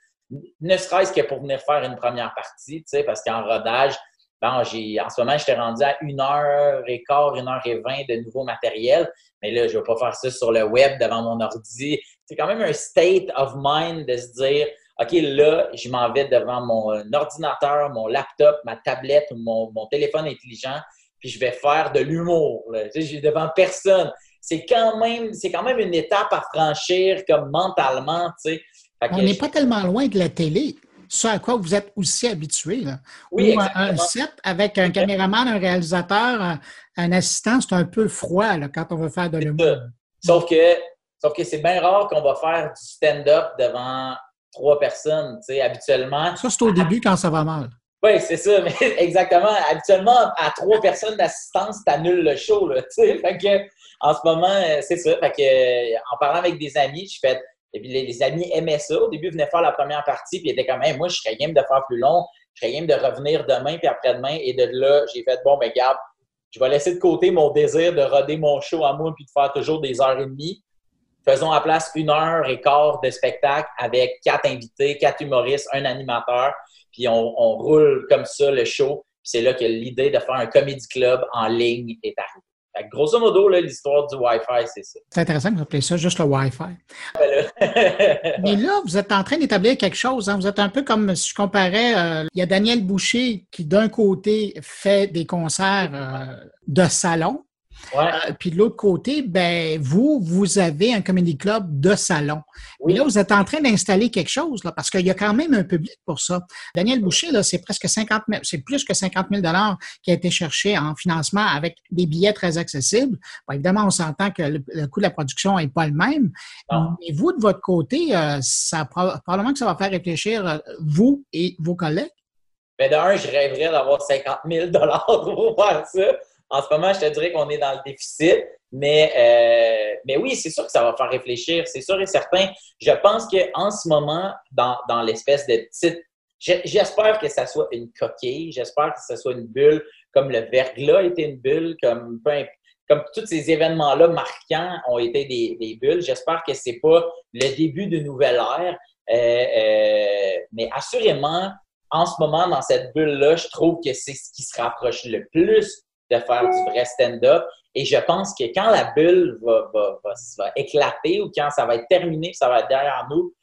S4: ne serait-ce que pour venir faire une première partie, tu sais, parce qu'en rodage, Bon, j'ai, en ce moment, j'étais rendu à une heure et quart, une heure et vingt de nouveau matériel. Mais là, je ne vais pas faire ça sur le web devant mon ordi. C'est quand même un state of mind de se dire, OK, là, je m'en vais devant mon ordinateur, mon laptop, ma tablette ou mon, mon téléphone intelligent, puis je vais faire de l'humour. Tu sais, devant personne. C'est quand même, c'est quand même une étape à franchir comme mentalement, tu sais.
S1: On n'est pas tellement loin de la télé ce à quoi vous êtes aussi habitué. Là.
S4: Oui,
S1: Ou un set avec un caméraman, un réalisateur, un, assistant, c'est un peu froid là, quand on veut faire de l'humour.
S4: Sauf que, sauf que c'est bien rare qu'on va faire du stand-up devant trois personnes. Tu sais, habituellement.
S1: Ça, c'est au début quand ça va mal.
S4: Oui, c'est ça, (laughs) mais exactement. Habituellement, à trois personnes d'assistance, tu annules le show. Là, fait que, en ce moment, c'est ça. Fait que, en parlant avec des amis, je fais et puis les, amis aimaient ça. Au début, ils venaient faire la première partie, puis ils étaient comme, moi, je serais game de faire plus long, je serais game de revenir demain, puis après-demain. Et de là, j'ai fait, bon, ben, garde, je vais laisser de côté mon désir de roder mon show à moi, puis de faire toujours des heures et demie. Faisons à place une heure et quart de spectacle avec quatre invités, quatre humoristes, un animateur, puis on, on roule comme ça le show. C'est là que l'idée de faire un comedy club en ligne est arrivée grosso modo, l'histoire du Wi-Fi, c'est ça.
S1: C'est intéressant que vous appelez ça juste le Wi-Fi. (laughs) Mais là, vous êtes en train d'établir quelque chose. Hein. Vous êtes un peu comme si je comparais, euh, il y a Daniel Boucher qui, d'un côté, fait des concerts euh, de salon, euh, puis de l'autre côté, ben vous, vous avez un comedy club de salon. Oui. là, vous êtes en train d'installer quelque chose, là, parce qu'il y a quand même un public pour ça. Daniel Boucher, là, c'est presque 50 000, c'est plus que 50 000 dollars qui a été cherché en financement avec des billets très accessibles. évidemment, on s'entend que le, coût de la production n'est pas le même. Mais vous, de votre côté, euh, ça probablement que ça va faire réfléchir euh, vous et vos collègues.
S4: Ben d'un, je rêverais d'avoir 50 000 dollars (laughs) pour faire ça. En ce moment, je te dirais qu'on est dans le déficit, mais, euh, mais oui, c'est sûr que ça va faire réfléchir, c'est sûr et certain. Je pense qu'en ce moment, dans, dans l'espèce de petite. J'espère que ça soit une coquille, j'espère que ça soit une bulle, comme le verglas était une bulle, comme, comme tous ces événements-là marquants ont été des, des bulles. J'espère que c'est pas le début d'une nouvelle ère. Euh, euh, mais assurément, en ce moment, dans cette bulle-là, je trouve que c'est ce qui se rapproche le plus de faire du vrai stand-up. Et je pense que quand la bulle va, va, va, éclater ou quand ça va être terminé, ça va être derrière nous,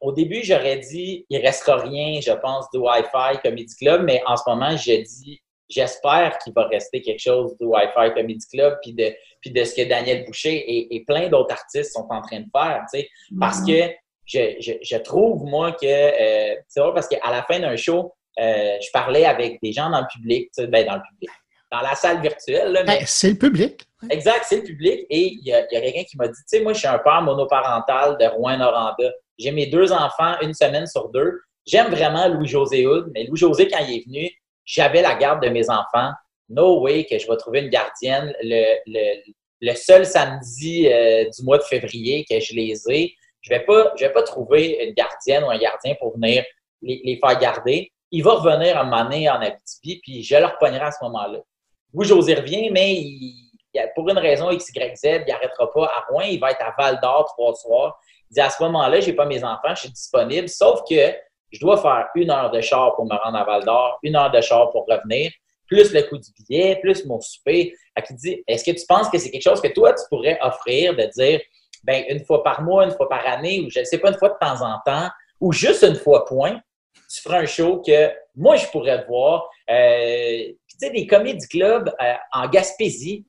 S4: au début, j'aurais dit, il restera rien, je pense, du Wi-Fi Comedy Club, mais en ce moment, je dis, j'espère qu'il va rester quelque chose du Wi-Fi Comedy Club, puis de, puis de ce que Daniel Boucher et, et plein d'autres artistes sont en train de faire, tu sais, parce mm-hmm. que je, je, je, trouve, moi, que, euh, c'est vrai, parce qu'à la fin d'un show, euh, je parlais avec des gens dans le public, tu sais, ben, dans le public, dans la salle virtuelle.
S1: Ben, c'est le public.
S4: Exact, c'est le public. Et il y a, quelqu'un qui m'a dit, tu sais, moi, je suis un père monoparental de Rouen-Noranda. J'ai mes deux enfants une semaine sur deux. J'aime vraiment Louis-José Houd, mais Louis-José, quand il est venu, j'avais la garde de mes enfants. No way que je vais trouver une gardienne. Le, le, seul samedi euh, du mois de février que je les ai, je ne vais, pas, je vais pas trouver une gardienne ou un gardien pour venir les, les faire garder. Il va revenir à un moment donné en Abitibi, puis je leur pognerai à ce moment-là. Oui, José revient, mais pour une raison X, Y, Z, il n'arrêtera pas à Rouen. Il va être à Val d'Or trois soirs. Il dit à ce moment-là, je n'ai pas mes enfants, je suis disponible, sauf que je dois faire une heure de char pour me rendre à Val d'Or, une heure de char pour revenir, plus le coût du billet, plus mon souper. Il dit Est-ce que tu penses que c'est quelque chose que toi, tu pourrais offrir de dire ben, une fois par mois, une fois par année, ou je ne sais pas, une fois de temps en temps, ou juste une fois point, tu feras un show que moi, je pourrais te voir. Euh, tu sais, des comédies clubs euh, en Gaspésie,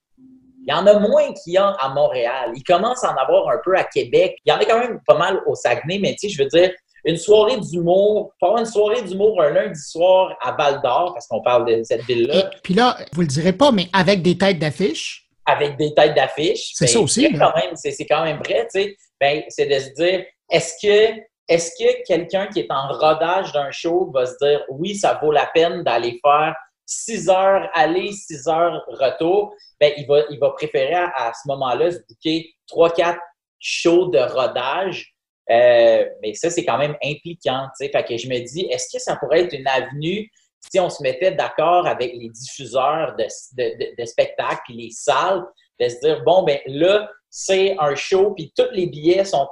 S4: il y en a moins qu'il y a à Montréal. Il commence à en avoir un peu à Québec. Il y en a quand même pas mal au Saguenay, mais tu sais, je veux dire, une soirée d'humour, pas une soirée d'humour un lundi soir à Val d'Or, parce qu'on parle de cette ville-là.
S1: Puis là, vous le direz pas, mais avec des têtes d'affiche?
S4: Avec des têtes d'affiche.
S1: C'est ça ben, aussi.
S4: Quand même, c'est quand même vrai, tu sais. Ben, c'est de se dire, est-ce que est-ce que quelqu'un qui est en rodage d'un show va se dire oui, ça vaut la peine d'aller faire 6 heures aller, 6 heures retour, ben, il, va, il va préférer à, ce moment-là se booker 3-4 shows de rodage. Euh, mais ça, c'est quand même impliquant. Fait que je me dis, est-ce que ça pourrait être une avenue si on se mettait d'accord avec les diffuseurs de, de, de, spectacles puis les salles, de se dire, bon, ben là, c'est un show, puis tous les billets sont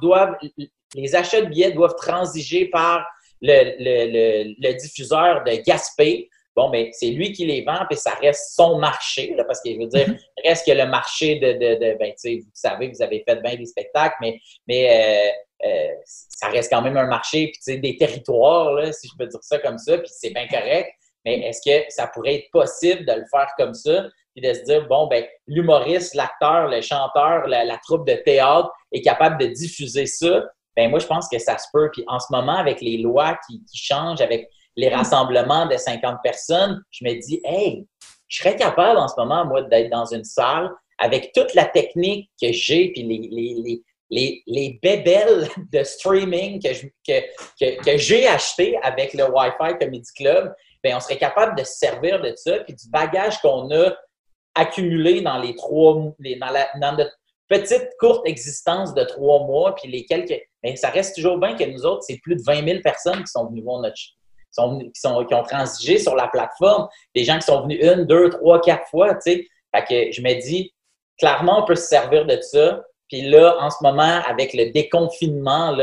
S4: doivent, les achats de billets doivent transiger par le, le, le, le diffuseur de Gaspé Bon, mais c'est lui qui les vend, puis ça reste son marché, là, parce que je veux dire, mhm. reste que le marché de, de, de ben, vous savez, vous avez fait bien des spectacles, mais, mais euh, euh, ça reste quand même un marché, puis des territoires, là, si je peux dire ça comme ça, puis c'est bien correct. Mais est-ce que ça pourrait être possible de le faire comme ça, puis de se dire, bon, ben, l'humoriste, l'acteur, le chanteur, la, troupe de théâtre est capable de diffuser ça? Ben, moi, je pense que ça se peut. Puis en ce moment, avec les lois qui, changent, avec les rassemblements de 50 personnes, je me dis, hey, je serais capable en ce moment, moi, d'être dans une salle avec toute la technique que j'ai, puis les, les, les, les, bébelles (laughs) de streaming que, que, que, j'ai acheté avec le Wi-Fi Comedy Club, bien, on serait capable de se servir de ça, puis du bagage qu'on a accumulé dans les trois, les, dans, la, petite courte existence de trois mois, puis les quelques. Mais ça reste toujours bien que nous autres, c'est plus de 20 000 personnes qui sont venues voir notre, qui, sont, qui ont transigé sur la plateforme, des gens qui sont venus une, deux, trois, quatre fois, tu sais. Fait que je me dis, clairement, on peut se servir de ça. Puis là, en ce moment, avec le déconfinement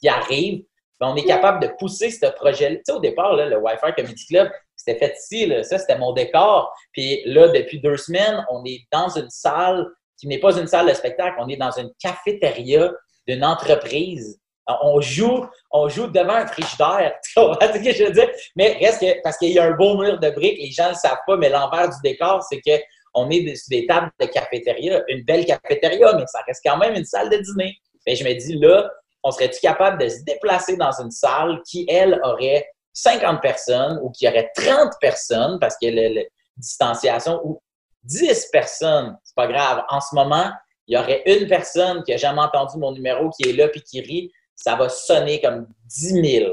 S4: qui, arrive, ben, on est capable de pousser ce projet-là. Tu sais, au départ, le Wi-Fi Comedy Club, c'était fait ici, ça, c'était mon décor. Puis là, depuis deux semaines, on est dans une salle qui n'est pas une salle de spectacle, on est dans une cafétéria d'une entreprise on joue, on joue devant un frigidaire. (laughs) Tu comprends ce que je veux dire? Mais reste que, parce qu'il y a un beau mur de briques, les gens ne le savent pas, mais l'envers du décor, c'est qu'on est sur des tables de cafétéria, une belle cafétéria, mais ça reste quand même une salle de dîner. Mais je me dis, là, on serait-tu capable de se déplacer dans une salle qui, elle, aurait 50 personnes ou qui aurait 30 personnes parce que la distanciation ou 10 personnes, c'est pas grave. En ce moment, il y aurait une personne qui a jamais entendu mon numéro qui est là puis qui rit ça va sonner comme 10 000.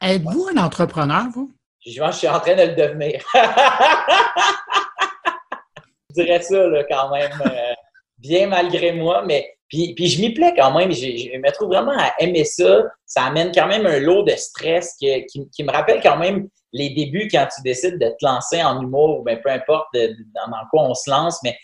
S1: Êtes-vous un entrepreneur, vous?
S4: Je, je suis en train de le devenir. (laughs) je dirais ça là, quand même, euh, bien malgré moi, mais puis, puis je m'y plais quand même. Je, je, me trouve vraiment à aimer ça. Ça amène quand même un lot de stress qui, qui, me rappelle quand même les débuts quand tu décides de te lancer en humour, ou ben, peu importe dans quoi on se lance, mais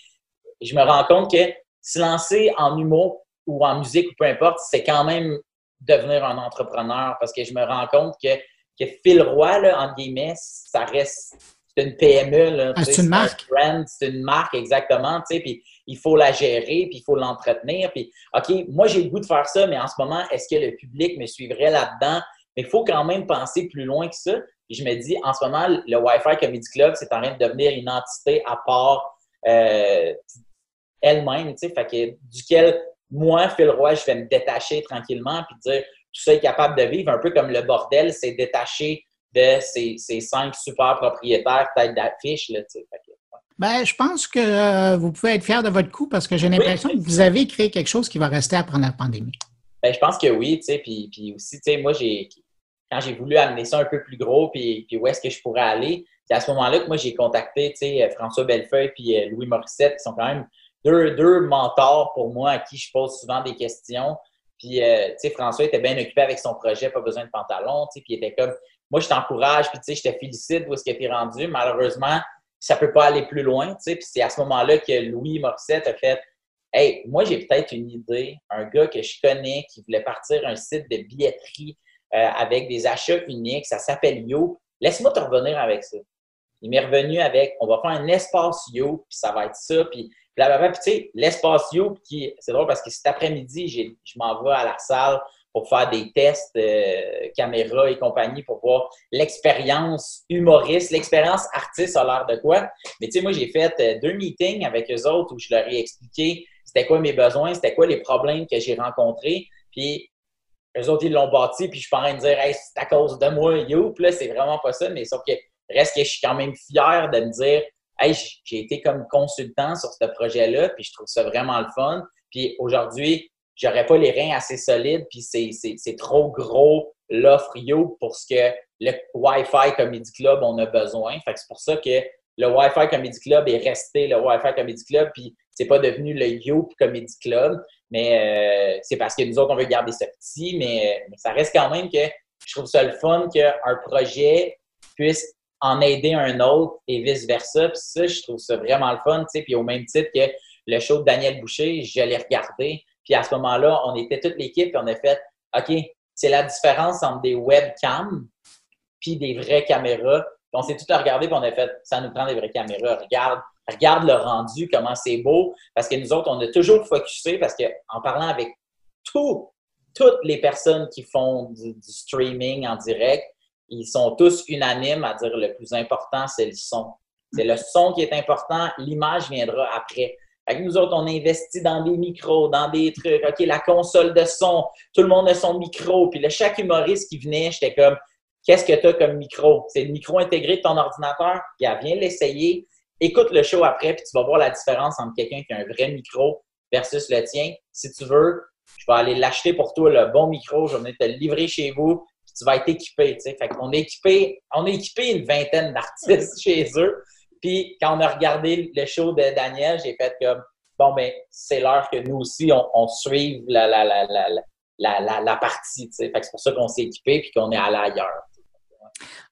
S4: je me rends compte que se lancer en humour ou en musique ou peu importe, c'est quand même devenir un entrepreneur parce que je me rends compte que, que Phil Roy, là, entre guillemets, ça reste c'est une PME.
S1: Ah, c'est une marque?
S4: C'est une marque, exactement. Puis il faut la gérer, puis il faut l'entretenir. Puis, OK, moi, j'ai le goût de faire ça, mais en ce moment, est-ce que le public me suivrait là-dedans? Mais il faut quand même penser plus loin que ça. Je me dis, en ce moment, le Wi-Fi Comedy Club, c'est en train de devenir une entité à part euh, elle-même, tu sais, fait que, duquel moi, Phil Roy, je vais me détacher tranquillement puis dire tout ça est capable de vivre, un peu comme le bordel s'est détaché de ces, cinq super propriétaires tête d'affiche.
S1: Ben, je pense que euh, vous pouvez être fier de votre coup parce que j'ai l'impression que vous avez créé quelque chose qui va rester après la pandémie.
S4: Ben, je pense que oui, tu sais, puis, puis aussi, tu sais, moi, j'ai quand j'ai voulu amener ça un peu plus gros, puis, puis où est-ce que je pourrais aller, c'est à ce moment-là que moi, j'ai contacté, sais, François Bellefeuille puis euh, Louis Morissette, qui sont quand même deux, deux mentors pour moi à qui je pose souvent des questions. Puis, euh, François était bien occupé avec son projet, pas besoin de pantalon, puis il était comme, moi, je t'encourage, puis je te félicite de ce que tu es rendu. Malheureusement, ça peut pas aller plus loin, puis c'est à ce moment-là que Louis Morissette a fait, hey, moi, j'ai peut-être une idée, un gars que je connais qui voulait partir un site de billetterie euh, avec des achats uniques, ça s'appelle Yo. Laisse-moi te revenir avec ça. Il m'est revenu avec, on va faire un espace Yo, puis ça va être ça, puis puis tu sais, l'espace qui c'est drôle parce que cet après-midi, je m'en vais à la salle pour faire des tests euh, caméra et compagnie pour voir l'expérience humoriste, l'expérience artiste a l'air de quoi. Mais tu sais, moi, j'ai fait euh, deux meetings avec eux autres où je leur ai expliqué c'était quoi mes besoins, c'était quoi les problèmes que j'ai rencontrés. Puis eux autres, ils l'ont bâti, puis je suis en train de dire hey, c'est à cause de moi, you. Puis là, c'est vraiment pas ça, mais sauf que reste que je suis quand même fier de me dire hey, j'ai été comme consultant sur ce projet-là, puis je trouve ça vraiment le fun. Puis aujourd'hui, j'aurais pas les reins assez solides, puis c'est trop gros l'offre Yo pour ce que le Wi-Fi Comedy Club on a besoin. Fait que c'est pour ça que le Wi-Fi Comedy Club est resté le Wi-Fi Comedy Club, puis c'est pas devenu le Yo Comedy Club. Mais euh, c'est parce que nous autres, on veut garder ça petit, mais, mais ça reste quand même que je trouve ça le fun qu'un projet puisse en aider un autre et vice-versa. Puis ça, je trouve ça vraiment le fun. Puis au même titre que le show de Daniel Boucher, je l'ai regardé. Puis à ce moment-là, on était toute l'équipe et on a fait OK, c'est la différence entre des webcams puis des vraies caméras. on s'est tout à regarder, puis on a fait, ça nous prend des vraies caméras. Regarde, regarde le rendu, comment c'est beau. Parce que nous autres, on a toujours focusé, parce qu'en parlant avec tout, toutes les personnes qui font du, streaming en direct, ils sont tous unanimes à dire le plus important, c'est le son. C'est le son qui est important, l'image viendra après. Avec nous autres, on investit dans des micros, dans des trucs. OK, la console de son, tout le monde a son micro. Puis là, chaque humoriste qui venait, j'étais comme, qu'est-ce que tu as comme micro? C'est le micro intégré de ton ordinateur? Viens l'essayer. Écoute le show après, puis tu vas voir la différence entre quelqu'un qui a un vrai micro versus le tien. Si tu veux, je vais aller l'acheter pour toi, le bon micro. Je vais venir te le livrer chez vous, puis tu vas être équipé. Fait qu'on est équipé, on est équipé une vingtaine d'artistes (laughs) chez eux. Puis quand on a regardé le show de Daniel, j'ai fait comme bon, ben, c'est l'heure que nous aussi, on, suive la, la, la, la, la, partie. C'est pour ça qu'on s'est équipé puis qu'on est allé ailleurs.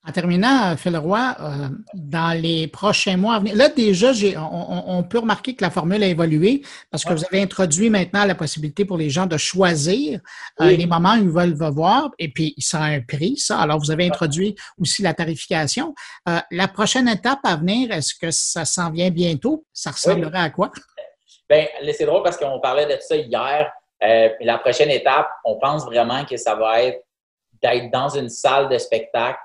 S1: En terminant, Phil Roy, euh, dans les prochains mois à venir, là déjà, on, peut remarquer que la formule a évolué parce que vous avez introduit maintenant la possibilité pour les gens de choisir euh, les moments où ils veulent voir et puis ça a un prix, ça. Alors, vous avez introduit aussi la tarification. Euh, la prochaine étape à venir, est-ce que ça s'en vient bientôt? Ça ressemblerait à quoi?
S4: Bien, c'est drôle parce qu'on parlait de ça hier. la prochaine étape, on pense vraiment que ça va être d'être dans une salle de spectacle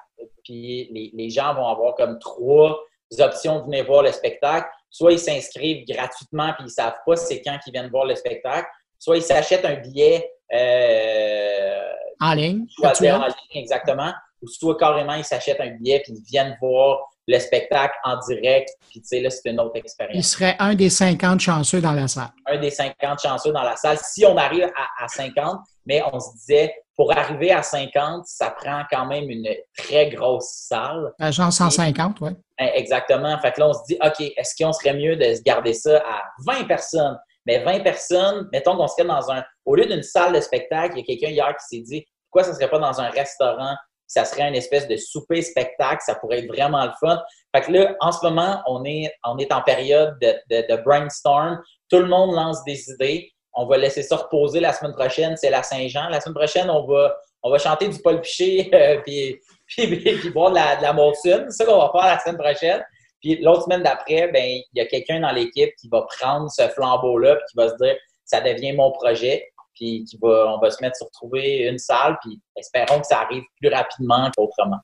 S4: puis les, gens vont avoir comme trois options de venir voir le spectacle. Soit ils s'inscrivent gratuitement puis ils ne savent pas c'est quand ils viennent voir le spectacle, soit ils s'achètent un billet
S1: euh, en ligne.
S4: en ligne, exactement. Ou soit carrément ils s'achètent un billet puis ils viennent voir le spectacle en direct. Puis tu sais, là, c'est une autre expérience.
S1: Il serait un des 50 chanceux dans la salle.
S4: Un des 50 chanceux dans la salle. Si on arrive à, à 50, mais on se disait, pour arriver à 50, ça prend quand même une très grosse salle.
S1: Genre 150, oui.
S4: Ben, exactement. Fait que là, on se dit, OK, est-ce qu'on serait mieux de garder ça à 20 personnes? Mais 20 personnes, mettons qu'on serait dans un. Au lieu d'une salle de spectacle, il y a quelqu'un hier qui s'est dit, pourquoi ça ne serait pas dans un restaurant? Ça serait une espèce de souper spectacle, ça pourrait être vraiment le fun. Fait que là, en ce moment, on est, on est en période de, de brainstorm. Tout le monde lance des idées on va laisser ça reposer la semaine prochaine, c'est la Saint-Jean. La semaine prochaine, on va, on va chanter du Paul Piché (laughs) euh, puis, puis, boire de la, de la C'est ça qu'on va faire la semaine prochaine. Puis l'autre semaine d'après, ben il y a quelqu'un dans l'équipe qui va prendre ce flambeau-là puis qui va se dire ça devient mon projet. Puis qui va, on va se mettre sur trouver une salle. Puis espérons que ça arrive plus rapidement qu'autrement.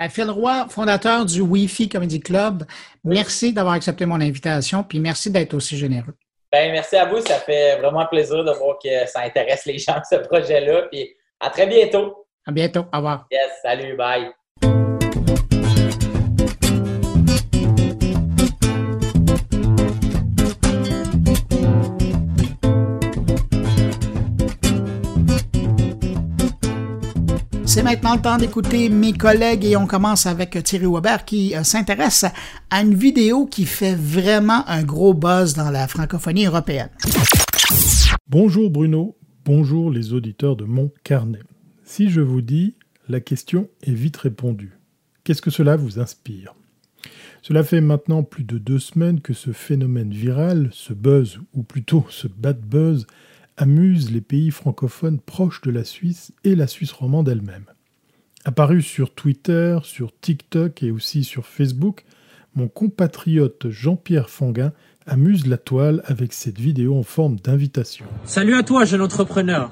S1: Euh, Phil Roy, fondateur du Wi-Fi Comedy Club, merci d'avoir accepté mon invitation, puis merci d'être aussi généreux.
S4: Ben, merci à vous. Ça fait vraiment plaisir de voir que ça intéresse les gens, (laughs) ce projet-là. Puis à très bientôt.
S1: À bientôt. Au revoir.
S4: Yes, salut, bye.
S1: C'est maintenant le temps d'écouter mes collègues et on commence avec Thierry Weber qui euh, s'intéresse à une vidéo qui fait vraiment un gros buzz dans la francophonie européenne.
S5: Bonjour Bruno, bonjour les auditeurs de mon carnet. Si je vous dis, la question est vite répondue. Qu'est-ce que cela vous inspire? Cela fait maintenant plus de deux semaines que ce phénomène viral, ce buzz, ou plutôt ce bad buzz, amuse les pays francophones proches de la Suisse et la Suisse romande elle-même. Apparu sur Twitter, sur TikTok et aussi sur Facebook, mon compatriote Jean-Pierre Fanguin amuse la toile avec cette vidéo en forme d'invitation.
S6: Salut à toi, jeune entrepreneur.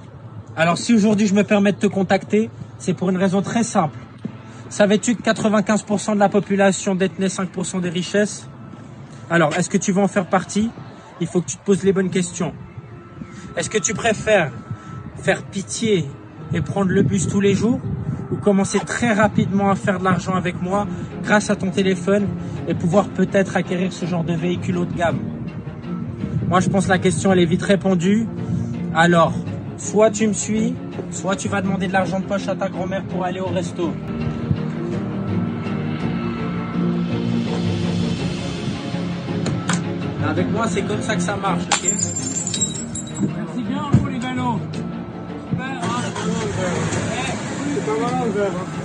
S6: Alors si aujourd'hui je me permets de te contacter, c'est pour une raison très simple. Savais-tu que 95% de la population détenait 5% des richesses? Alors, est-ce que tu veux en faire partie? Il faut que tu te poses les bonnes questions. Est-ce que tu préfères faire pitié et prendre le bus tous les jours ou commencer très rapidement à faire de l'argent avec moi grâce à ton téléphone et pouvoir peut-être acquérir ce genre de véhicule haut de gamme? Moi, je pense que la question, elle est vite répondue. Alors, soit tu me suis, soit tu vas demander de l'argent de poche à ta grand-mère pour aller au resto. Avec moi, c'est comme ça que ça marche, ok?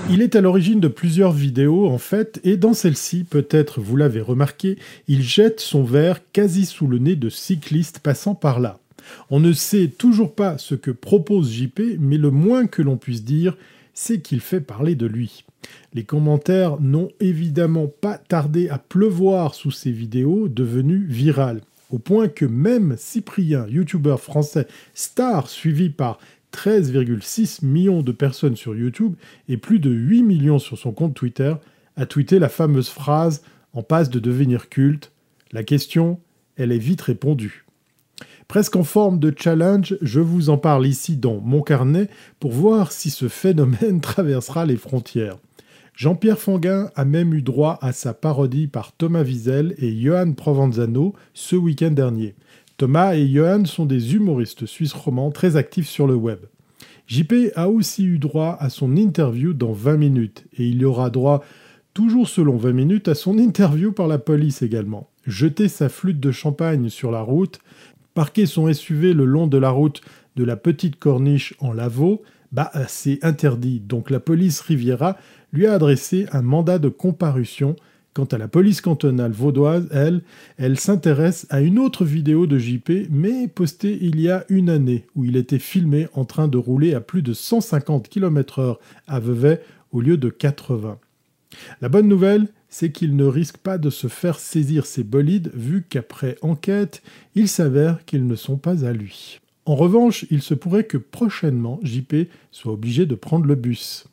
S5: Il est à l'origine de plusieurs vidéos en fait, et dans celle-ci, peut-être vous l'avez remarqué, il jette son verre quasi sous le nez de cyclistes passant par là. On ne sait toujours pas ce que propose JP, mais le moins que l'on puisse dire, c'est qu'il fait parler de lui. Les commentaires n'ont évidemment pas tardé à pleuvoir sous ces vidéos devenues virales, au point que même Cyprien, youtubeur français star suivi par 13,6 millions de personnes sur YouTube et plus de 8 millions sur son compte Twitter, a tweeté la fameuse phrase en passe de devenir culte. La question, elle est vite répondue. Presque en forme de challenge, je vous en parle ici dans mon carnet pour voir si ce phénomène (laughs) traversera les frontières. Jean-Pierre Fanguin a même eu droit à sa parodie par Thomas Wiesel et Johan Provenzano ce week-end dernier. Thomas et Johan sont des humoristes suisses romans très actifs sur le web. JP a aussi eu droit à son interview dans 20 minutes et il y aura droit, toujours selon 20 minutes, à son interview par la police également. Jeter sa flûte de champagne sur la route, parquer son SUV le long de la route de la petite corniche en Lavaux, bah c'est interdit. Donc la police Riviera lui a adressé un mandat de comparution. Quant à la police cantonale vaudoise, elle, elle s'intéresse à une autre vidéo de JP, mais postée il y a une année, où il était filmé en train de rouler à plus de 150 km/h à Vevey au lieu de 80. La bonne nouvelle, c'est qu'il ne risque pas de se faire saisir ses bolides, vu qu'après enquête, il s'avère qu'ils ne sont pas à lui. En revanche, il se pourrait que prochainement JP soit obligé de prendre le bus.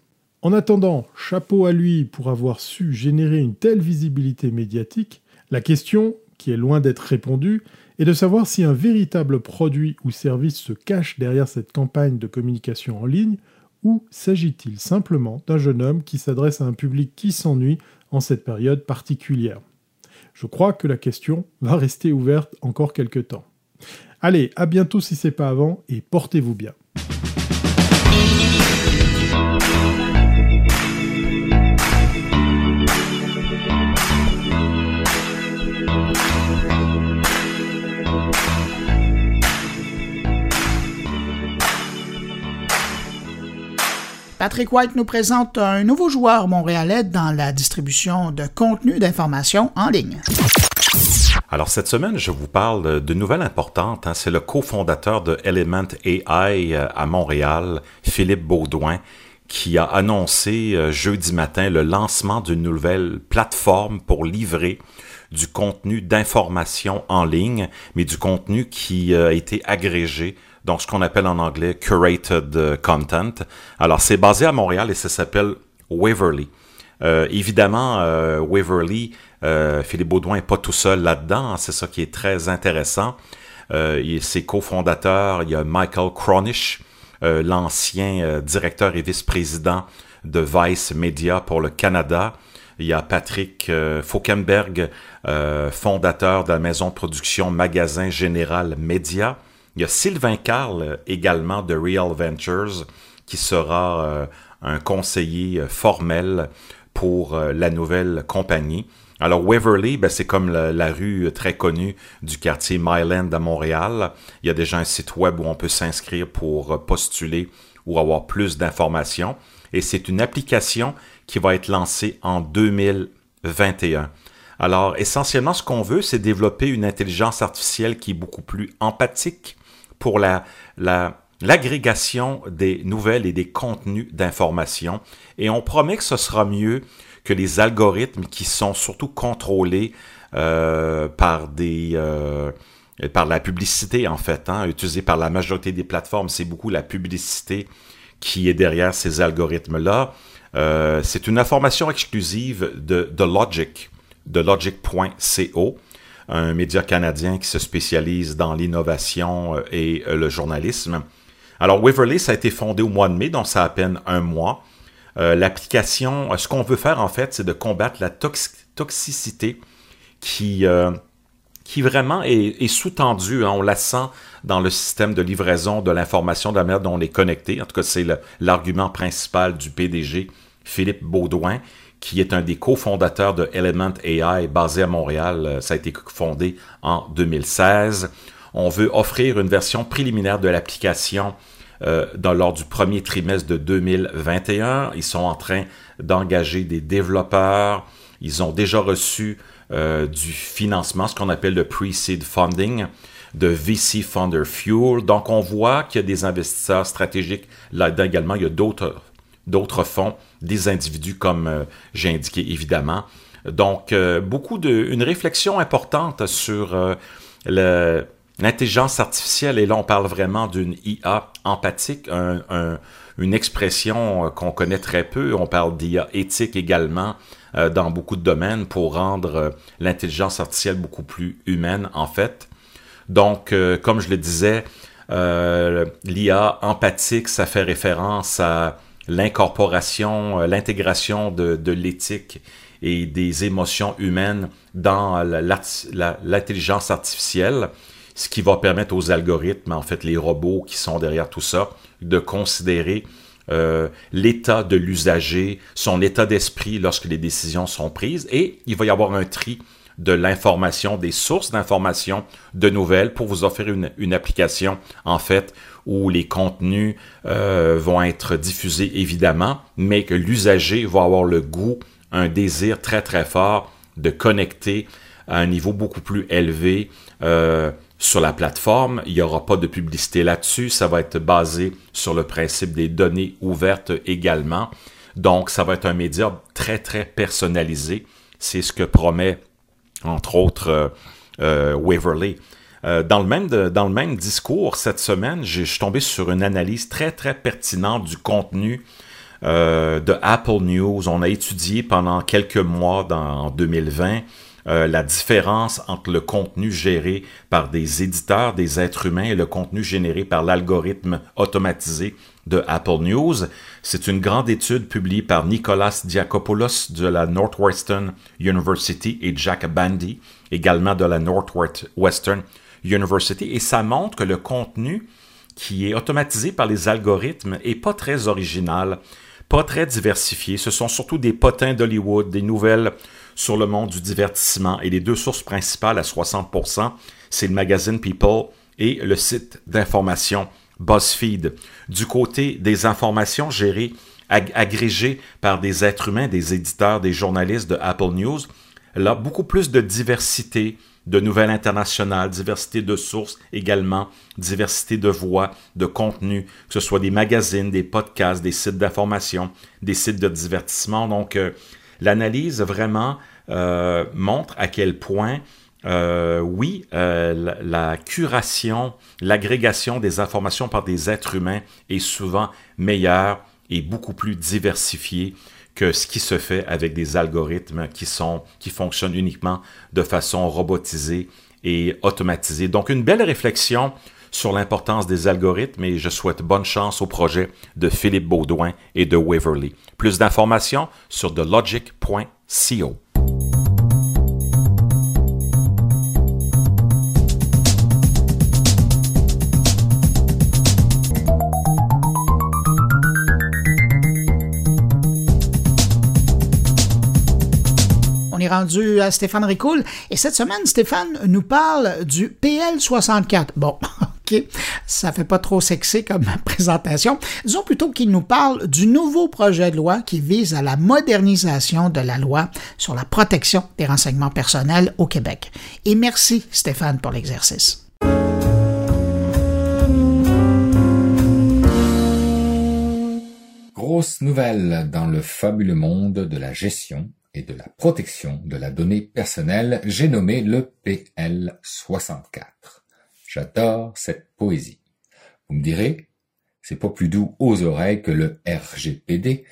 S5: En attendant, chapeau à lui pour avoir su générer une telle visibilité médiatique, la question, qui est loin d'être répondue, est de savoir si un véritable produit ou service se cache derrière cette campagne de communication en ligne, ou s'agit-il simplement d'un jeune homme qui s'adresse à un public qui s'ennuie en cette période particulière? Je crois que la question va rester ouverte encore quelques temps. Allez, à bientôt si c'est pas avant, et portez-vous bien.
S1: Patrick White nous présente un nouveau joueur montréalais dans la distribution de contenu d'information en ligne.
S7: Alors cette semaine, je vous parle de nouvelles importantes. Hein. C'est le cofondateur de Element AI euh, à Montréal, Philippe Baudouin, qui a annoncé euh, jeudi matin le lancement d'une nouvelle plateforme pour livrer du contenu d'information en ligne, mais du contenu qui euh, a été agrégé donc ce qu'on appelle en anglais curated euh, content. Alors c'est basé à Montréal et ça s'appelle Waverly. Euh, évidemment, euh, Waverly, euh, Philippe Baudouin n'est pas tout seul là-dedans, hein, c'est ça qui est très intéressant. Euh, ses cofondateurs, il y a Michael Cronish, euh, l'ancien directeur et vice-président de Vice Media pour le Canada. Il y a Patrick Faukenberg, fondateur de la maison de production Magasin Général Média. Il y a Sylvain Carl euh, également de Real Ventures qui sera euh, un conseiller euh, formel pour la nouvelle compagnie. Alors Waverly, ben, c'est comme la, rue très connue du quartier Myland à Montréal. Il y a déjà un site web où on peut s'inscrire pour postuler ou avoir plus d'informations. Et c'est une application qui va être lancée en 2021. Alors essentiellement, ce qu'on veut, c'est développer une intelligence artificielle qui est beaucoup plus empathique, pour la, l'agrégation des nouvelles et des contenus d'information. Et on promet que ce sera mieux que les algorithmes qui sont surtout contrôlés euh, par des euh, par la publicité en fait, hein, utilisée par la majorité des plateformes. C'est beaucoup la publicité qui est derrière ces algorithmes-là. Euh, c'est une information exclusive de, de Logic, de logic.co un média canadien qui se spécialise dans l'innovation euh, et euh, le journalisme. Alors, Waverly, ça a été fondé au mois de mai, donc ça a à peine un mois. Euh, l'application, ce qu'on veut faire en fait, c'est de combattre la toxicité qui, vraiment est, sous-tendue. Hein. on la sent dans le système de livraison de l'information, de la manière dont on est connecté. En tout cas, c'est l'argument principal du PDG, Philippe Baudouin, qui est un des cofondateurs de Element AI basé à Montréal. Euh, ça a été fondé en 2016. On veut offrir une version préliminaire de l'application euh, lors du premier trimestre de 2021. Ils sont en train d'engager des développeurs. Ils ont déjà reçu euh, du financement, ce qu'on appelle le pre-seed funding de VC Funder Fuel. Donc, on voit qu'il y a des investisseurs stratégiques là-dedans également. Il y a d'autres fonds, des individus comme euh, j'ai indiqué évidemment. Donc, euh, beaucoup de, une réflexion importante sur euh, l'intelligence artificielle, et là on parle vraiment d'une IA empathique, une expression qu'on connaît très peu, on parle d'IA éthique également dans beaucoup de domaines pour rendre l'intelligence artificielle beaucoup plus humaine en fait. Donc, comme je le disais, l'IA empathique, ça fait référence à l'incorporation, euh, l'intégration de, l'éthique et des émotions humaines dans l'intelligence artificielle, ce qui va permettre aux algorithmes, en fait les robots qui sont derrière tout ça, de considérer euh, l'état de l'usager, son état d'esprit lorsque les décisions sont prises, et il va y avoir un tri de l'information, des sources d'informations, de nouvelles pour vous offrir une application, en fait, où les contenus euh, vont être diffusés évidemment, mais que l'usager va avoir le goût, un désir très très fort de connecter à un niveau beaucoup plus élevé euh, sur la plateforme. Il n'y aura pas de publicité là-dessus. Ça va être basé sur le principe des données ouvertes également. Donc, ça va être un média très, très personnalisé. C'est ce que promet, entre autres, euh, Waverly. Euh, dans, le même dans le même discours, cette semaine, je suis tombé sur une analyse très, très pertinente du contenu euh, de Apple News. On a étudié pendant quelques mois dans, en 2020 euh, la différence entre le contenu géré par des éditeurs, des êtres humains, et le contenu généré par l'algorithme automatisé de Apple News. C'est une grande étude publiée par Nicolas Diakopoulos de la Northwestern University et Jack Bandy, également de la Northwestern University et ça montre que le contenu qui est automatisé par les algorithmes est pas très original, pas très diversifié. Ce sont surtout des potins d'Hollywood, des nouvelles sur le monde du divertissement et les deux sources principales à 60%, c'est le magazine People et le site d'information BuzzFeed. Du côté des informations gérées, agrégées par des êtres humains, des éditeurs, des journalistes de Apple News, là, beaucoup plus de diversité, de nouvelles internationales, diversité de sources également, diversité de voix, de contenu, que ce soit des magazines, des podcasts, des sites d'information, des sites de divertissement. Donc, euh, l'analyse vraiment euh, montre à quel point, euh, oui, la, la, curation, l'agrégation des informations par des êtres humains est souvent meilleure et beaucoup plus diversifiée que ce qui se fait avec des algorithmes qui sont qui fonctionnent uniquement de façon robotisée et automatisée. Donc une belle réflexion sur l'importance des algorithmes et je souhaite bonne chance au projet de Philippe Baudouin et de Waverly. Plus d'informations sur thelogic.co.
S1: rendu à Stéphane Ricoul. Et cette semaine, Stéphane nous parle du PL64. Bon, (laughs) OK, ça fait pas trop sexy comme (laughs) présentation. Disons plutôt qu'il nous parle du nouveau projet de loi qui vise à la modernisation de la loi sur la protection des renseignements personnels au Québec. Et merci, Stéphane, pour l'exercice.
S8: Grosse nouvelle dans le fabuleux monde de la gestion et de la protection de la donnée personnelle, j'ai nommé le PL64. J'adore cette poésie. Vous me direz, c'est pas plus doux aux oreilles que le RGPD,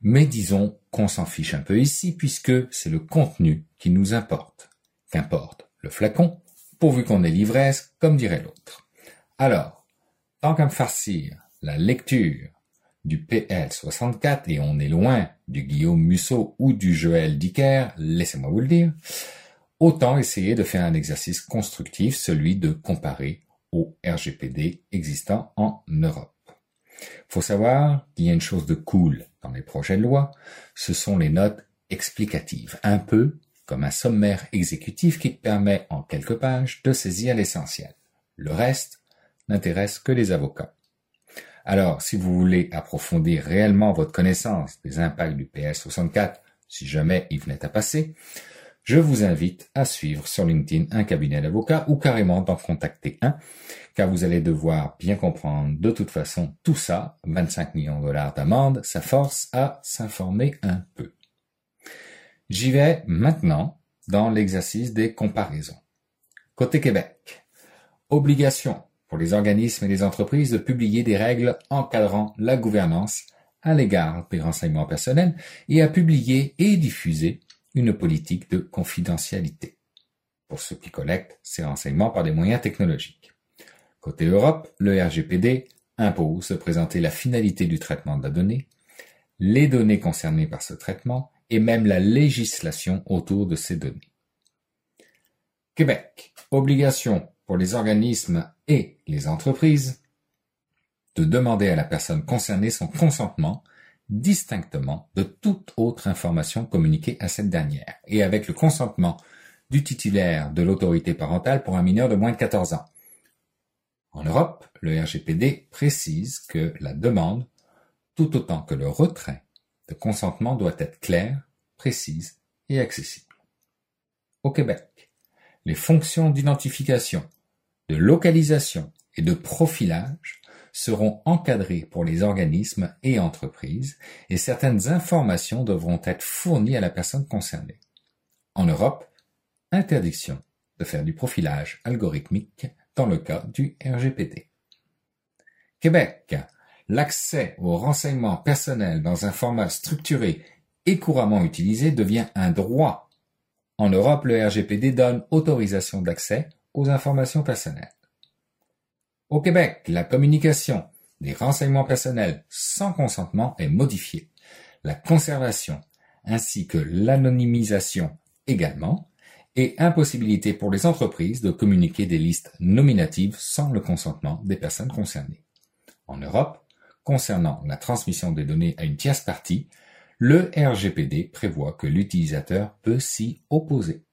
S8: mais disons qu'on s'en fiche un peu ici puisque c'est le contenu qui nous importe. Qu'importe le flacon, pourvu qu'on ait l'ivresse, comme dirait l'autre. Alors, tant qu'à me farcir la lecture du PL64 et on est loin du Guillaume Musso ou du Joël Dicker, laissez-moi vous le dire, autant essayer de faire un exercice constructif, celui de comparer au RGPD existant en Europe. Faut savoir qu'il y a une chose de cool dans les projets de loi, ce sont les notes explicatives, un peu comme un sommaire exécutif qui permet en quelques pages de saisir l'essentiel. Le reste n'intéresse que les avocats. Alors, si vous voulez approfondir réellement votre connaissance des impacts du PS64, si jamais il venait à passer, je vous invite à suivre sur LinkedIn un cabinet d'avocats ou carrément d'en contacter un, car vous allez devoir bien comprendre de toute façon tout ça, 25 millions de dollars d'amende, ça force à s'informer un peu. J'y vais maintenant dans l'exercice des comparaisons. Côté Québec, obligation pour les organismes et les entreprises de publier des règles encadrant la gouvernance à l'égard des renseignements personnels et à publier et diffuser une politique de confidentialité pour ceux qui collectent ces renseignements par des moyens technologiques. Côté Europe, le RGPD impose de présenter la finalité du traitement de la donnée, les données concernées par ce traitement et même la législation autour de ces données. Québec, obligation pour les organismes et les entreprises de demander à la personne concernée son consentement distinctement de toute autre information communiquée à cette dernière, et avec le consentement du titulaire de l'autorité parentale pour un mineur de moins de 14 ans. En Europe, le RGPD précise que la demande, tout autant que le retrait de consentement doit être claire, précise et accessible. Au Québec, les fonctions d'identification, de localisation et de profilage seront encadrés pour les organismes et entreprises et certaines informations devront être fournies à la personne concernée. En Europe, interdiction de faire du profilage algorithmique dans le cas du RGPD. Québec, l'accès aux renseignements personnels dans un format structuré et couramment utilisé devient un droit. En Europe, le RGPD donne autorisation d'accès informations personnelles. Au Québec, la communication des renseignements personnels sans consentement est modifiée. La conservation ainsi que l'anonymisation également, et impossibilité pour les entreprises de communiquer des listes nominatives sans le consentement des personnes concernées. En Europe, concernant la transmission des données à une tierce partie, le RGPD prévoit que l'utilisateur peut s'y opposer.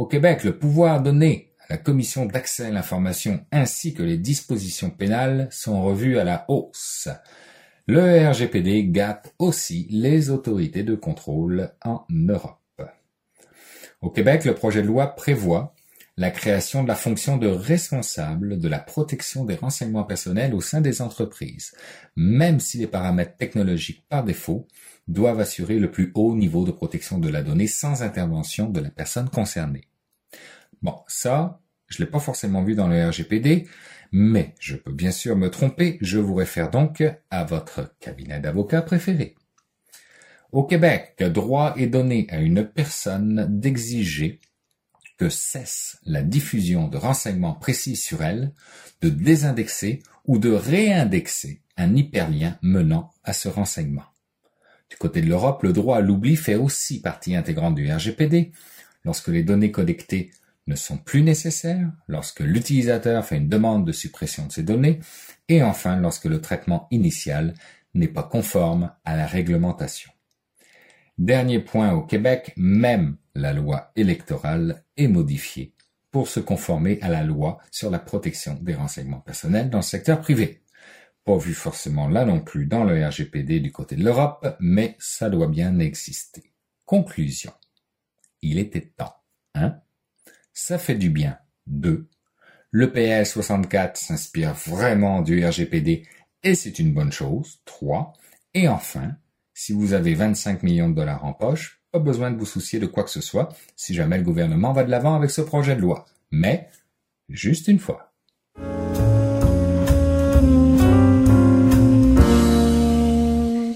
S8: Au Québec, le pouvoir donné la commission d'accès à l'information ainsi que les dispositions pénales sont revues à la hausse. Le RGPD gâte aussi les autorités de contrôle en Europe. Au Québec, le projet de loi prévoit la création de la fonction de responsable de la protection des renseignements personnels au sein des entreprises, même si les paramètres technologiques par défaut doivent assurer le plus haut niveau de protection de la donnée sans intervention de la personne concernée. Bon, ça, je l'ai pas forcément vu dans le RGPD, mais je peux bien sûr me tromper, je vous réfère donc à votre cabinet d'avocat préféré. Au Québec, droit est donné à une personne d'exiger que cesse la diffusion de renseignements précis sur elle, de désindexer ou de réindexer un hyperlien menant à ce renseignement. Du côté de l'Europe, le droit à l'oubli fait aussi partie intégrante du RGPD. Lorsque les données collectées ne sont plus nécessaires lorsque l'utilisateur fait une demande de suppression de ces données et enfin lorsque le traitement initial n'est pas conforme à la réglementation. Dernier point au Québec, même la loi électorale est modifiée pour se conformer à la loi sur la protection des renseignements personnels dans le secteur privé. Pas vu forcément là non plus dans le RGPD du côté de l'Europe, mais ça doit bien exister. Conclusion. Il était temps, hein? Ça fait du bien. 2. Le PS 64 s'inspire vraiment du RGPD et c'est une bonne chose. 3. Et enfin, si vous avez 25 millions de dollars en poche, pas besoin de vous soucier de quoi que ce soit si jamais le gouvernement va de l'avant avec ce projet de loi. Mais, juste une fois.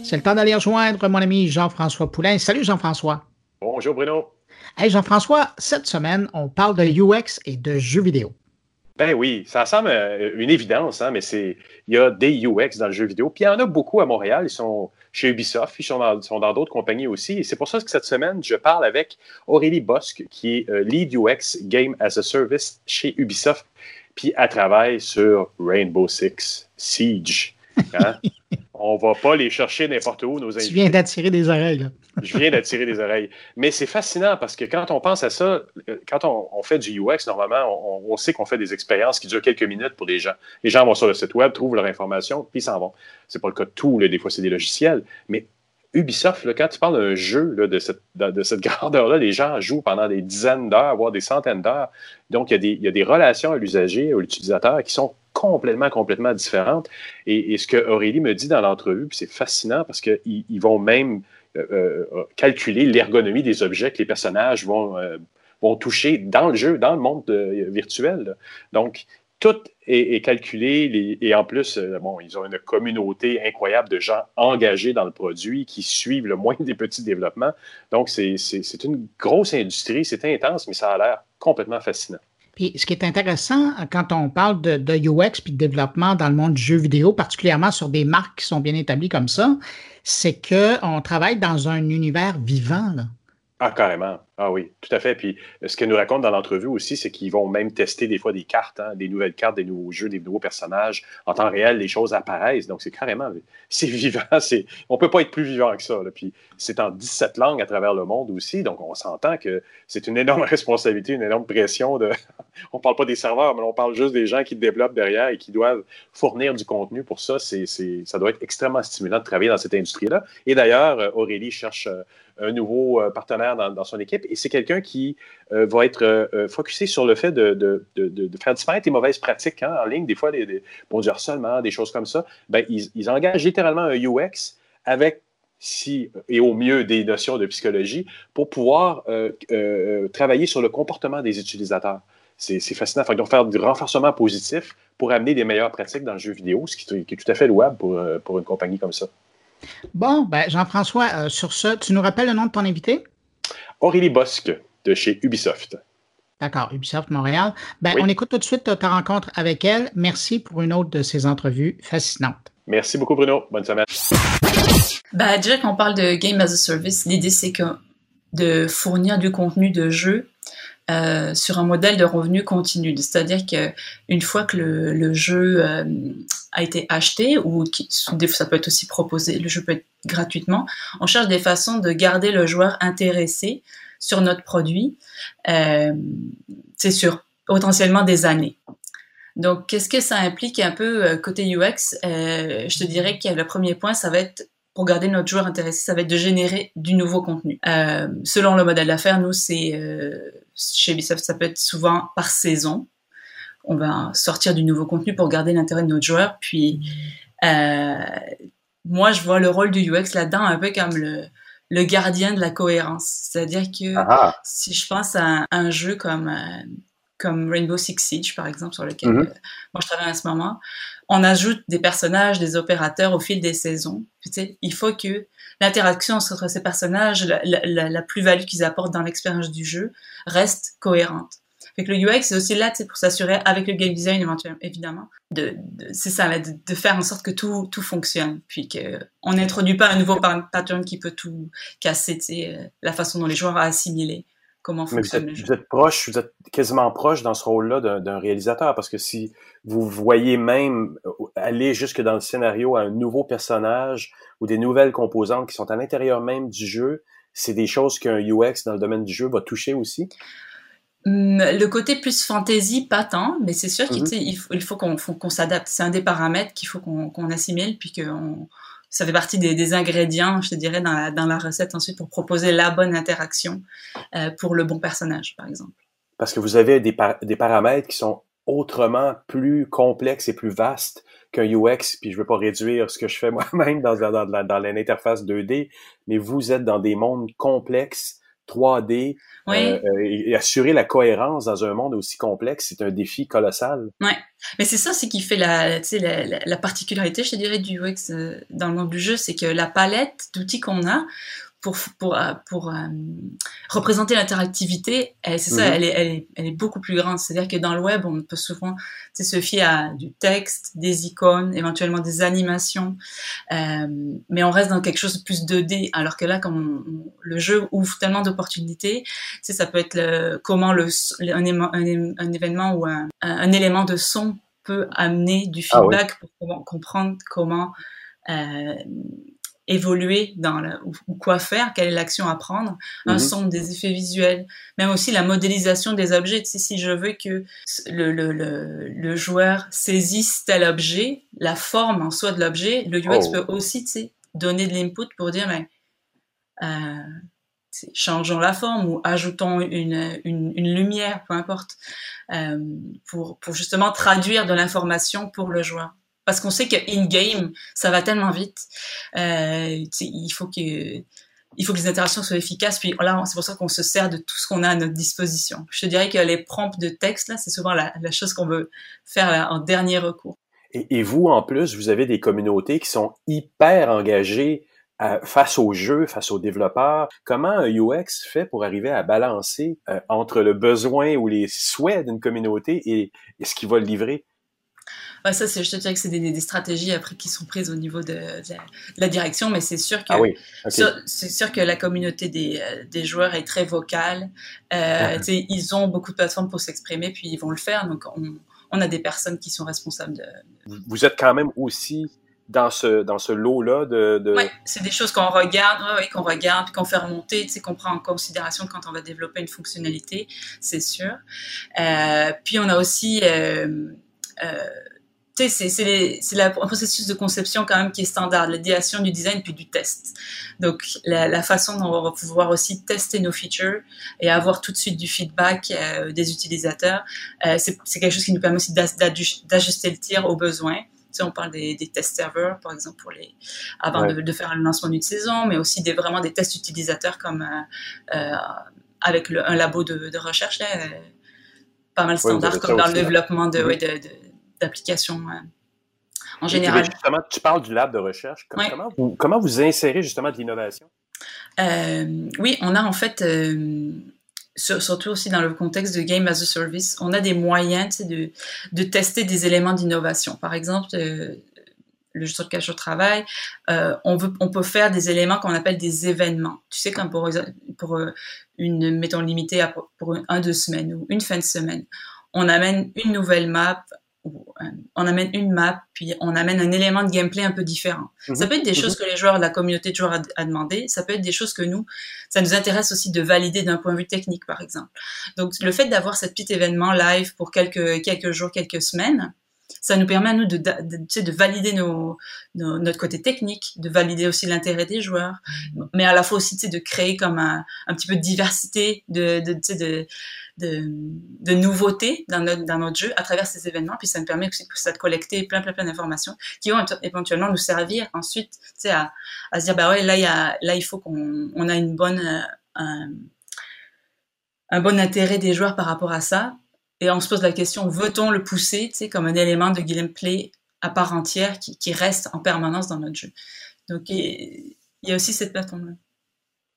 S1: C'est le temps d'aller rejoindre mon ami Jean-François Poulain. Salut Jean-François.
S9: Bonjour Bruno.
S1: Hey Jean-François, cette semaine, on parle de UX et de jeux vidéo.
S9: Ben oui, ça semble euh, une évidence, hein, mais c'est il y a des UX dans le jeu vidéo. Puis il y en a beaucoup à Montréal. Ils sont chez Ubisoft, ils sont dans, d'autres compagnies aussi. Et c'est pour ça que cette semaine, je parle avec Aurélie Bosque, qui est euh, lead UX Game as a Service chez Ubisoft. Puis elle travaille sur Rainbow Six Siege. Hein? (laughs) on va pas les chercher n'importe où, nos invités.
S1: Tu viens d'attirer des oreilles.
S9: Je viens d'attirer des oreilles. Mais c'est fascinant parce que quand on pense à ça, quand on, fait du UX, normalement, on, sait qu'on fait des expériences qui durent quelques minutes pour les gens. Les gens vont sur le site web, trouvent leur information, puis s'en vont. C'est pas le cas de tout. Des fois, c'est des logiciels. Mais Ubisoft, quand tu parles d'un jeu de cette, de cette (laughs) grandeur-là, les gens jouent pendant des dizaines d'heures, voire des centaines d'heures. Donc, il y, a des, il y, a des, relations à l'usager, à l'utilisateur qui sont complètement, complètement différentes. Et, ce que Aurélie me dit dans l'entrevue, c'est fascinant parce qu'ils ils vont même euh, euh, calculer l'ergonomie des objets que les personnages vont, euh, vont toucher dans le jeu, dans le monde virtuel. Donc, tout est, calculé et en plus, bon, ils ont une communauté incroyable de gens engagés dans le produit qui suivent le moins des petits développements. Donc, c'est une grosse industrie, c'est intense, mais ça a l'air complètement fascinant.
S1: Puis, ce qui est intéressant quand on parle de, UX puis de développement dans le monde du jeu vidéo, particulièrement sur des marques qui sont bien établies comme ça, c'est qu'on travaille dans un univers vivant. Là.
S9: Ah, carrément. Ah oui, tout à fait. Puis euh, ce qu'elle nous raconte dans l'entrevue aussi, c'est qu'ils vont même tester des fois des cartes, hein, des nouvelles cartes, des nouveaux jeux, des nouveaux personnages. En temps réel, les choses apparaissent. Donc c'est carrément, (laughs) c'est vivant. On peut pas être plus vivant que ça. Puis c'est en 17 langues à travers le monde aussi. Donc on s'entend que c'est une énorme (laughs) responsabilité, une énorme pression. (laughs) On parle pas des serveurs, mais on parle juste des gens qui développent derrière et qui doivent fournir du contenu pour ça. Ça doit être extrêmement stimulant de travailler dans cette industrie-là. Et d'ailleurs, euh, Aurélie cherche euh, un nouveau partenaire dans son équipe et c'est quelqu'un qui euh, va être euh, focusé sur le fait de, faire disparaître les mauvaises pratiques hein, en ligne, des fois, des, des, bon, du harcèlement, des choses comme ça. Ben, ils, engagent littéralement un UX avec si, et au mieux des notions de psychologie pour pouvoir euh, travailler sur le comportement des utilisateurs. C'est fascinant. ils vont faire du renforcement positif pour amener des meilleures pratiques dans le jeu vidéo, ce qui, est tout à fait louable pour, pour une compagnie comme ça.
S1: Bon, ben Jean-François, sur ce, tu nous rappelles le nom de ton invité?
S9: Aurélie Bosque de chez Ubisoft.
S1: D'accord, Ubisoft Montréal. Ben, On écoute tout de suite ta rencontre avec elle. Merci pour une autre de ces entrevues fascinantes.
S9: Merci beaucoup, Bruno. Bonne semaine.
S10: Ben, déjà qu'on parle de Game as a Service, l'idée c'est que de fournir du contenu de jeu euh, sur un modèle de revenu continu. C'est-à-dire qu'une fois que le, jeu euh, a été acheté, ou ça peut être aussi proposé, le jeu peut être gratuitement, on cherche des façons de garder le joueur intéressé sur notre produit, euh, c'est sur potentiellement des années. Donc, qu'est-ce que ça implique un peu côté UX Je te dirais que le premier point, ça va être pour garder notre joueur intéressé, ça va être de générer du nouveau contenu. Selon le modèle d'affaires, nous, c'est chez Ubisoft, ça peut être souvent par saison. On va sortir du nouveau contenu pour garder l'intérêt de notre joueur. Puis, euh, moi, je vois le rôle du UX là-dedans un peu comme le, le gardien de la cohérence. C'est-à-dire que ah si je pense à un, jeu comme, euh, comme Rainbow Six Siege, par exemple, sur lequel mm-hmm. euh, moi je travaille en ce moment, on ajoute des personnages, des opérateurs au fil des saisons. Tu sais, il faut que l'interaction entre ces personnages, la, plus-value qu'ils apportent dans l'expérience du jeu, reste cohérente. Fait que le UX, c'est aussi là pour s'assurer, avec le game design évidemment, de, c'est ça, de, de, faire en sorte que tout, tout fonctionne, puis qu'on n'introduit pas un nouveau pattern qui peut tout casser, euh, la façon dont les joueurs ont assimilé comment fonctionne
S9: le jeu. Vous êtes proche, vous êtes quasiment proche dans ce rôle-là d'un réalisateur, parce que si vous voyez même euh, aller jusque dans le scénario à un nouveau personnage ou des nouvelles composantes qui sont à l'intérieur même du jeu, c'est des choses qu'un UX dans le domaine du jeu va toucher aussi?
S10: Hum, le côté plus fantasy, pas tant, mais c'est sûr qu'il mhm. faut, il faut qu'on s'adapte. C'est un des paramètres qu'il faut qu'on assimile, puis que ça fait partie des, ingrédients, je te dirais, dans la, recette ensuite pour proposer la bonne interaction euh, pour le bon personnage, par exemple.
S9: Parce que vous avez des, paramètres qui sont autrement plus complexes et plus vastes qu'un UX, puis je veux pas réduire ce que je fais (laughs) moi-même dans, dans, dans, dans l'interface 2D, mais vous êtes dans des mondes complexes 3D euh, euh, et, assurer la cohérence dans un monde aussi complexe, c'est un défi colossal.
S10: Ouais, mais c'est ça, c'est qui fait la, la, la, particularité, je te dirais, du UX euh, dans le monde du jeu, c'est que la palette d'outils qu'on a pour, pour, euh, pour euh, représenter l'interactivité, c'est ça, mhm. elle, est, elle, est, elle est beaucoup plus grande. C'est-à-dire que dans le web, on peut souvent se fier à du texte, des icônes, éventuellement des animations, euh, mais on reste dans quelque chose de plus 2D. Alors que là, comme le jeu ouvre tellement d'opportunités, ça peut être le, comment le, un, un, événement ou un, un, élément de son peut amener du ah feedback pour comprendre comment euh, évoluer dans la, ou, quoi faire, quelle est l'action à prendre, un mhm. son, des effets visuels, même aussi la modélisation des objets. Tu sais, si je veux que le, le, le, le joueur saisisse tel objet, la forme en soi de l'objet, le UX oh. peut aussi tu sais, donner de l'input pour dire, mais changeons la forme ou ajoutons une, une, une lumière, peu importe, euh, pour, pour justement traduire de l'information pour le joueur. Parce qu'on sait que in-game, ça va tellement vite. Euh, il faut que les interactions soient efficaces. Puis là, c'est pour ça qu'on se sert de tout ce qu'on a à notre disposition. Je te dirais que les prompts de texte, là, c'est souvent la, chose qu'on veut faire là, en dernier recours.
S9: Et, et, vous, en plus, vous avez des communautés qui sont hyper engagées face au jeu, face aux développeurs, comment un UX fait pour arriver à balancer euh, entre le besoin ou les souhaits d'une communauté et, ce qu'il va livrer?
S10: Ouais, ça, je te dirais que c'est des, des, stratégies après qui sont prises au niveau de, de, la, direction, mais c'est sûr que
S9: ah oui.
S10: c'est sûr que la communauté des, euh, des, joueurs est très vocale. Euh, Ils ont beaucoup de plateformes pour s'exprimer, puis ils vont le faire. Donc, on, on, a des personnes qui sont responsables de.
S9: Vous êtes quand même aussi dans ce, dans ce lot-là de... de...
S10: Oui, c'est des choses qu'on regarde, ouais, qu'on regarde, qu'on fait remonter, qu'on prend en considération quand on va développer une fonctionnalité, c'est sûr. Euh, puis on a aussi... Euh, euh, tu sais, c'est un processus de conception quand même qui est standard, l'idéation du design puis du test. Donc, la, la, façon dont on va pouvoir aussi tester nos features et avoir tout de suite du feedback euh, des utilisateurs, euh, c'est quelque chose qui nous permet aussi d'ajuster le tir aux besoins. On parle des, des tests serveurs, par exemple, pour les, avant de, faire le lancement d'une saison, mais aussi des, vraiment des tests utilisateurs comme euh, avec le, un labo de, de recherche, là, pas mal standard, comme dans le développement de, d'applications euh, en général.
S9: justement, tu parles du lab de recherche. Comment, vous, comment vous insérez justement de l'innovation?
S10: oui, on a en fait surtout aussi dans le contexte de Game as a Service, on a des moyens de, de tester des éléments d'innovation. Par exemple, euh, le jeu sur lequel je travaille, euh, on, veut, on peut faire des éléments qu'on appelle des événements. Tu sais, comme pour, pour euh, une, mettons, limitée à, pour un, deux semaines ou une fin de semaine, on amène une nouvelle map euh, on amène une map, puis on amène un élément de gameplay un peu différent. Mhm. Ça peut être des choses mhm. que les joueurs de la communauté de joueurs a, demandé, ça peut être des choses que nous, ça nous intéresse aussi de valider d'un point de vue technique, par exemple. Donc, le fait d'avoir cet petit événement live pour quelques, quelques jours, quelques semaines, ça nous permet à nous de, de, de valider nos, notre côté technique, de valider aussi l'intérêt des joueurs, mhm. mais à la fois aussi de créer comme un, un petit peu de diversité, de, de, de nouveautés dans notre, jeu à travers ces événements. Puis ça nous permet aussi de collecter plein, plein, plein d'informations qui vont éventuellement nous servir ensuite, à, à se dire, bah ouais, là, il faut qu'on on a une bonne, euh, un, bon intérêt des joueurs par rapport à ça. Et on se pose la question, veut-on le pousser, comme un élément de gameplay à part entière qui, qui reste en permanence dans notre jeu. Donc, il y a aussi cette plateforme-là.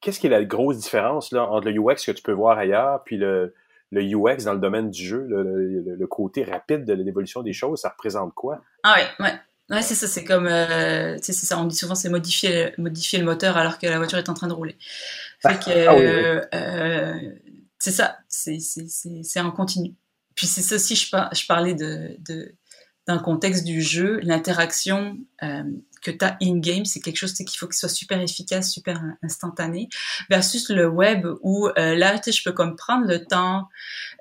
S9: Qu'est-ce qui est la grosse différence là, entre le UX que tu peux voir ailleurs puis le, le UX dans le domaine du jeu, le, côté rapide de l'évolution des choses, ça représente quoi?
S10: Ah ouais, ouais. Ouais, c'est ça, c'est comme, euh, c'est ça, on dit souvent c'est modifier, modifier le moteur alors que la voiture est en train de rouler. Fait que, (laughs) ah euh, euh, c'est ça, c'est en continu. Puis c'est ça aussi, je, je parlais de, de, dans le contexte du jeu, l'interaction euh, que tu as in-game, c'est quelque chose qu'il faut qu'il soit super efficace, super instantané, versus le web où euh, là, je peux comme prendre le temps.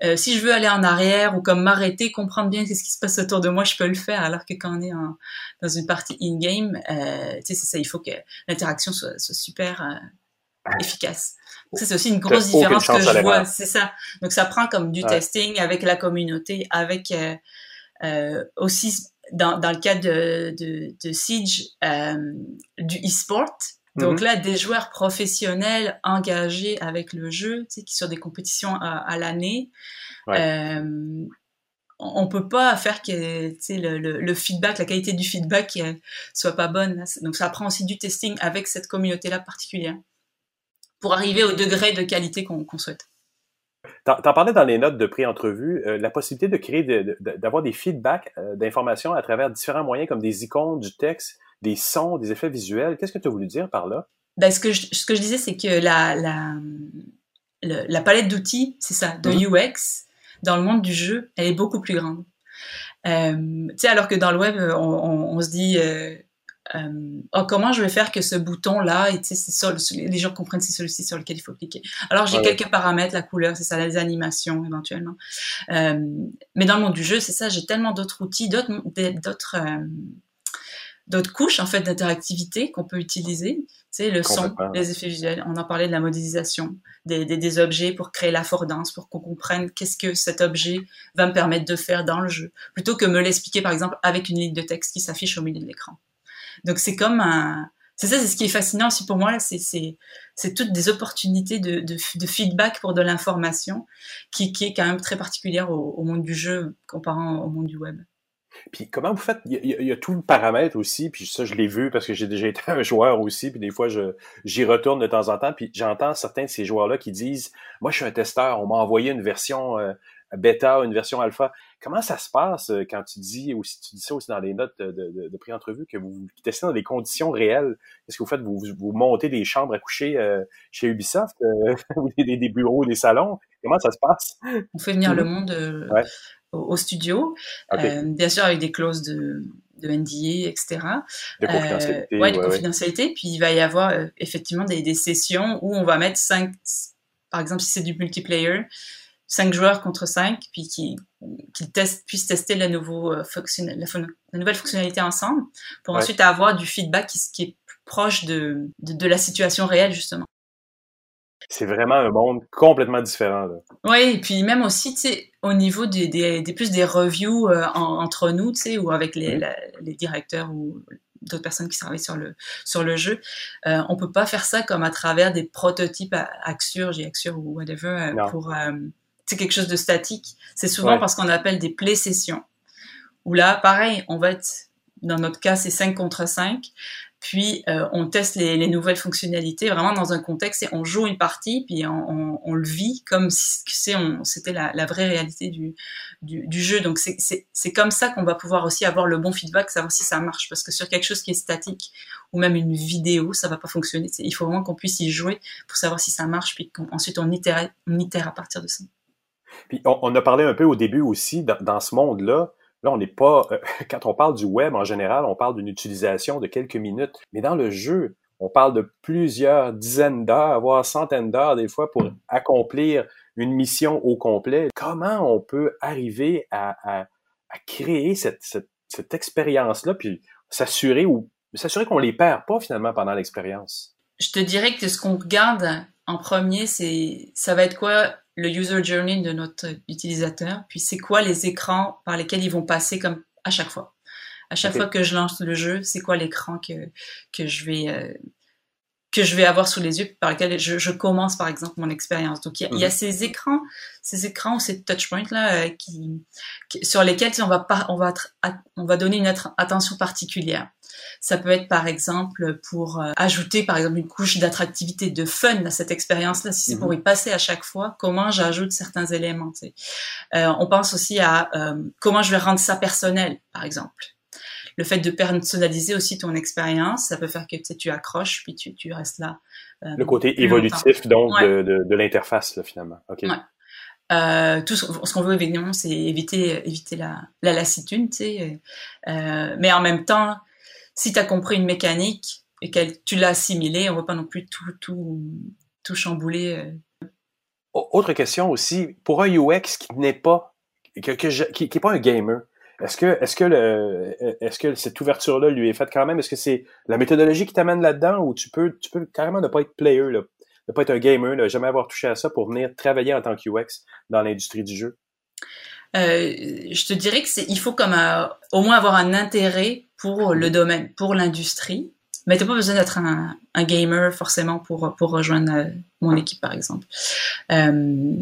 S10: Euh, si je veux aller en arrière ou comme m'arrêter, comprendre bien ce qui se passe autour de moi, je peux le faire. Alors que quand on est en, dans une partie in-game, euh, tu sais, c'est ça, il faut que l'interaction soit, soit, super euh, efficace. ça, c'est aussi une grosse différence que je vois. C'est ça. Donc, ça prend comme du testing avec la communauté, avec euh, aussi dans, dans le cas de, de, de Siege, euh, du e-sport. Donc mhm. là, des joueurs professionnels engagés avec le jeu, tu sais, qui sont des compétitions à, à l'année. Euh, on peut pas faire que tu sais, le, le, feedback, la qualité du feedback euh, soit pas bonne. Donc ça prend aussi du testing avec cette communauté-là particulière pour arriver au degré de qualité qu'on souhaite.
S9: T'en parlais dans les notes de pré-entrevue, euh, la possibilité de créer, d'avoir des feedbacks euh, d'informations à travers différents moyens comme des icônes, du texte, des sons, des effets visuels. Qu'est-ce que tu as voulu dire par là?
S10: Ben, ce, que je, ce que je disais, c'est que la, la, la palette d'outils, c'est ça, de mm-hmm. UX, dans le monde du jeu, elle est beaucoup plus grande. Euh, tu sais, alors que dans le web, on, on, se dit, euh, euh, oh, comment je vais faire que ce bouton-là, et les gens comprennent c'est celui-ci sur lequel il faut cliquer. Alors j'ai quelques paramètres, la couleur, c'est ça, les animations éventuellement. Euh, mais dans le monde du jeu, c'est ça, j'ai tellement d'autres outils, d'autres, d'autres, euh, d'autres couches en fait d'interactivité qu'on peut utiliser. C'est le son, les effets visuels. On en parlait de la modélisation des, des, des objets pour créer l'affordance, pour qu'on comprenne qu'est-ce que cet objet va me permettre de faire dans le jeu, plutôt que me l'expliquer par exemple avec une ligne de texte qui s'affiche au milieu de l'écran. Donc c'est comme un, c'est ça, c'est ce qui est fascinant aussi pour moi. C'est toutes des opportunités de, de, feedback pour de l'information qui, qui est quand même très particulière au, monde du jeu comparant au monde du web.
S9: Puis comment vous faites? Il y, a, tout le paramètre aussi, puis ça, je l'ai vu parce que j'ai déjà été (laughs) un joueur aussi, puis des fois, j'y retourne de temps en temps, puis j'entends certains de ces joueurs-là qui disent Moi, je suis un testeur, on m'a envoyé une version euh, bêta, une version alpha. Comment ça se passe euh, quand tu dis, ou si tu dis ça aussi dans les notes de, de, de pré-entrevue, que vous testez dans des conditions réelles? Qu'est-ce que vous faites? Vous, vous montez des chambres à coucher euh, chez Ubisoft, euh, (laughs) des, des, bureaux, des salons? Comment ça se passe?
S10: On fait venir le monde euh, ouais. au, au, studio, okay. bien sûr avec des clauses de, de NDA, etc.
S9: De confidentialité.
S10: Ouais, de ouais, confidentialité. Puis il va y avoir effectivement des, des, sessions où on va mettre cinq, par exemple, si c'est du multiplayer, cinq joueurs contre cinq, puis qui, qui testent, puissent tester la, nouveau, euh, la, la, nouvelle fonctionnalité ensemble, pour ouais. ensuite avoir du feedback qui, qui est proche de, de, de, la situation réelle, justement.
S9: C'est vraiment un monde complètement différent.
S10: Oui, et puis même aussi, au niveau des, des, des, plus des reviews euh, en, entre nous, tu sais, ou avec les, mmh. la, les directeurs ou d'autres personnes qui travaillent sur le sur le jeu. Euh, on peut pas faire ça comme à travers des prototypes à Axure, j'ai Axure ou whatever euh, pour euh, c'est quelque chose de statique. C'est souvent ouais. parce qu'on appelle des play sessions. Où là, pareil, on va être dans notre cas, c'est 5 contre 5. Puis euh, on teste les, les, nouvelles fonctionnalités vraiment dans un contexte et on joue une partie, puis on, on, on le vit comme si c'était la, la, vraie réalité du, du, du jeu. Donc c'est comme ça qu'on va pouvoir aussi avoir le bon feedback, savoir si ça marche. Parce que sur quelque chose qui est statique ou même une vidéo, ça va pas fonctionner. Il faut vraiment qu'on puisse y jouer pour savoir si ça marche, puis ensuite on itère, on itère à partir de ça.
S9: Puis on, on, a parlé un peu au début aussi dans, dans ce monde-là Là, on n'est pas. Euh, (laughs) quand on parle du web en général, on parle d'une utilisation de quelques minutes. Mais dans le jeu, on parle de plusieurs dizaines d'heures, voire centaines d'heures des fois pour accomplir une mission au complet. Comment on peut arriver à, à, à créer cette, cette, cette expérience-là, puis s'assurer ou s'assurer qu'on les perd pas finalement pendant l'expérience?
S10: Je te dirais que ce qu'on regarde en premier, c'est ça va être quoi le user journey de notre utilisateur, puis c'est quoi les écrans par lesquels ils vont passer comme à chaque fois? À chaque okay. fois que je lance le jeu, c'est quoi l'écran que que je vais euh, que je vais avoir sous les yeux par lequel je, je commence par exemple mon expérience? Donc il y, a, y, a ces écrans, ces écrans ou ces touchpoints là euh, qui, qui, sur lesquels on va pas on va on va donner une attention particulière. Ça peut être par exemple pour euh, ajouter par exemple une couche d'attractivité, de fun à cette expérience-là. Si c'est mm -hmm. pour y passer à chaque fois, comment j'ajoute certains éléments. Tu sais. euh, on pense aussi à euh, comment je vais rendre ça personnel, par exemple. Le fait de personnaliser aussi ton expérience, ça peut faire que tu, sais, tu accroches puis tu, tu restes là.
S9: Euh, le côté évolutif donc ouais. de, de, de l'interface finalement.
S10: Ouais. Euh, tout ce, ce qu'on veut évidemment, c'est éviter éviter la, la lassitude, tu sais. Euh, mais en même temps, si tu as compris une mécanique et que tu l'as assimilée, on ne va pas non plus tout, tout, tout chambouler. Euh.
S9: Autre question aussi, pour un UX qui n'est pas, que, que qui, qui pas un gamer, est-ce que, est-ce que le, est-ce que cette ouverture-là lui est faite quand même? Est-ce que c'est la méthodologie qui t'amène là-dedans ou tu peux, tu peux carrément ne pas être player, là, ne pas être un gamer, ne jamais avoir touché à ça pour venir travailler en tant qu'UX dans l'industrie du jeu?
S10: Euh, je te dirais que c'est, il faut comme un, au moins avoir un intérêt pour le domaine, pour l'industrie. Mais t'as pas besoin d'être un, un, gamer forcément pour pour rejoindre euh, mon équipe par exemple. Euh,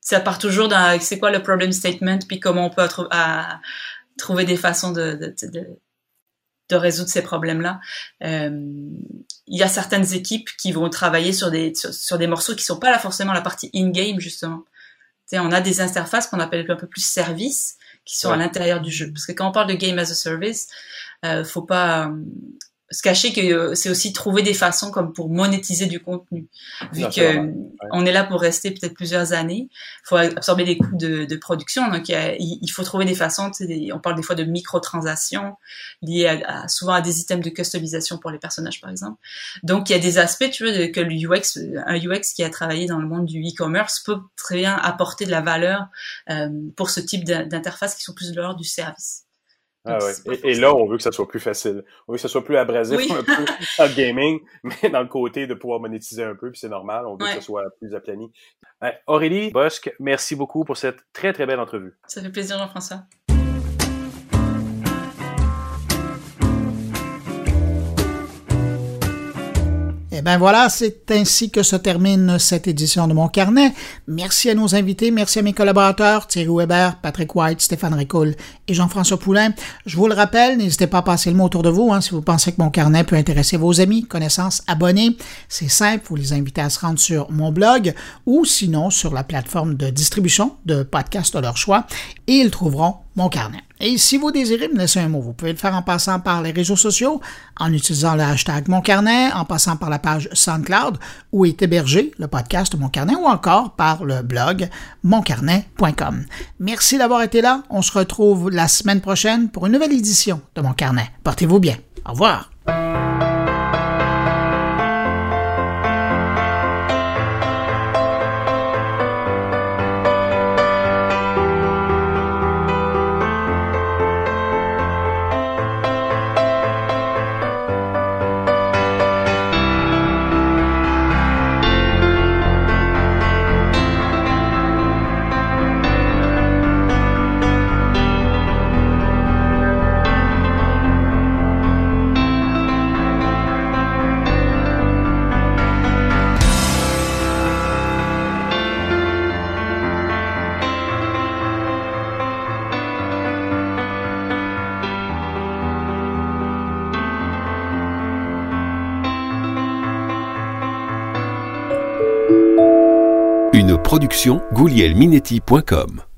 S10: ça part toujours dans c'est quoi le problem statement puis comment on peut à, à trouver des façons de, de, de, de résoudre ces problèmes-là. Euh, il y a certaines équipes qui vont travailler sur des sur, sur des morceaux qui sont pas là forcément la partie in-game justement. T'sais, on a des interfaces qu'on appelle un peu plus services qui sont ouais. à l'intérieur du jeu. Parce que quand on parle de game as a service, euh, faut pas euh, se cacher que euh, c'est aussi trouver des façons comme pour monétiser du contenu. Vu que ouais. on est là pour rester peut-être plusieurs années, faut absorber les coûts de, de production. Donc il, il, faut trouver des façons. Des, on parle des fois de microtransactions liées à, à, souvent à des items de customisation pour les personnages, par exemple. Donc il y a des aspects, tu vois, de, que le UX, un UX qui a travaillé dans le monde du e-commerce peut très bien apporter de la valeur euh, pour ce type d'interfaces qui sont plus de l'ordre du service.
S9: Ah et, là, on veut que ça soit plus facile. On veut que ça soit plus abrasif (laughs) un peu dans le gaming, (laughs) mais dans le côté de pouvoir monétiser un peu, puis c'est normal. On veut que ça soit plus aplani. Aurélie Bosque, merci beaucoup pour cette très, très belle entrevue.
S10: Ça fait plaisir, Jean-François.
S1: Eh bien voilà, c'est ainsi que se termine cette édition de mon carnet. Merci à nos invités, merci à mes collaborateurs, Thierry Weber, Patrick White, Stéphane Ricoul et Jean-François Poulain. Je vous le rappelle, n'hésitez pas à passer le mot autour de vous hein, si vous pensez que mon carnet peut intéresser vos amis, connaissances, abonnés. C'est simple, vous les invitez à se rendre sur mon blog ou sinon sur la plateforme de distribution de podcasts de leur choix et ils trouveront mon carnet. Et si vous désirez me laisser un mot, vous pouvez le faire en passant par les réseaux sociaux, en utilisant le hashtag Mon Carnet, en passant par la page SoundCloud où est hébergé le podcast Mon Carnet ou encore par le blog moncarnet.com. Merci d'avoir été là. On se retrouve la semaine prochaine pour une nouvelle édition de Mon Carnet. Portez-vous bien. Au revoir.
S11: goulielminetti.com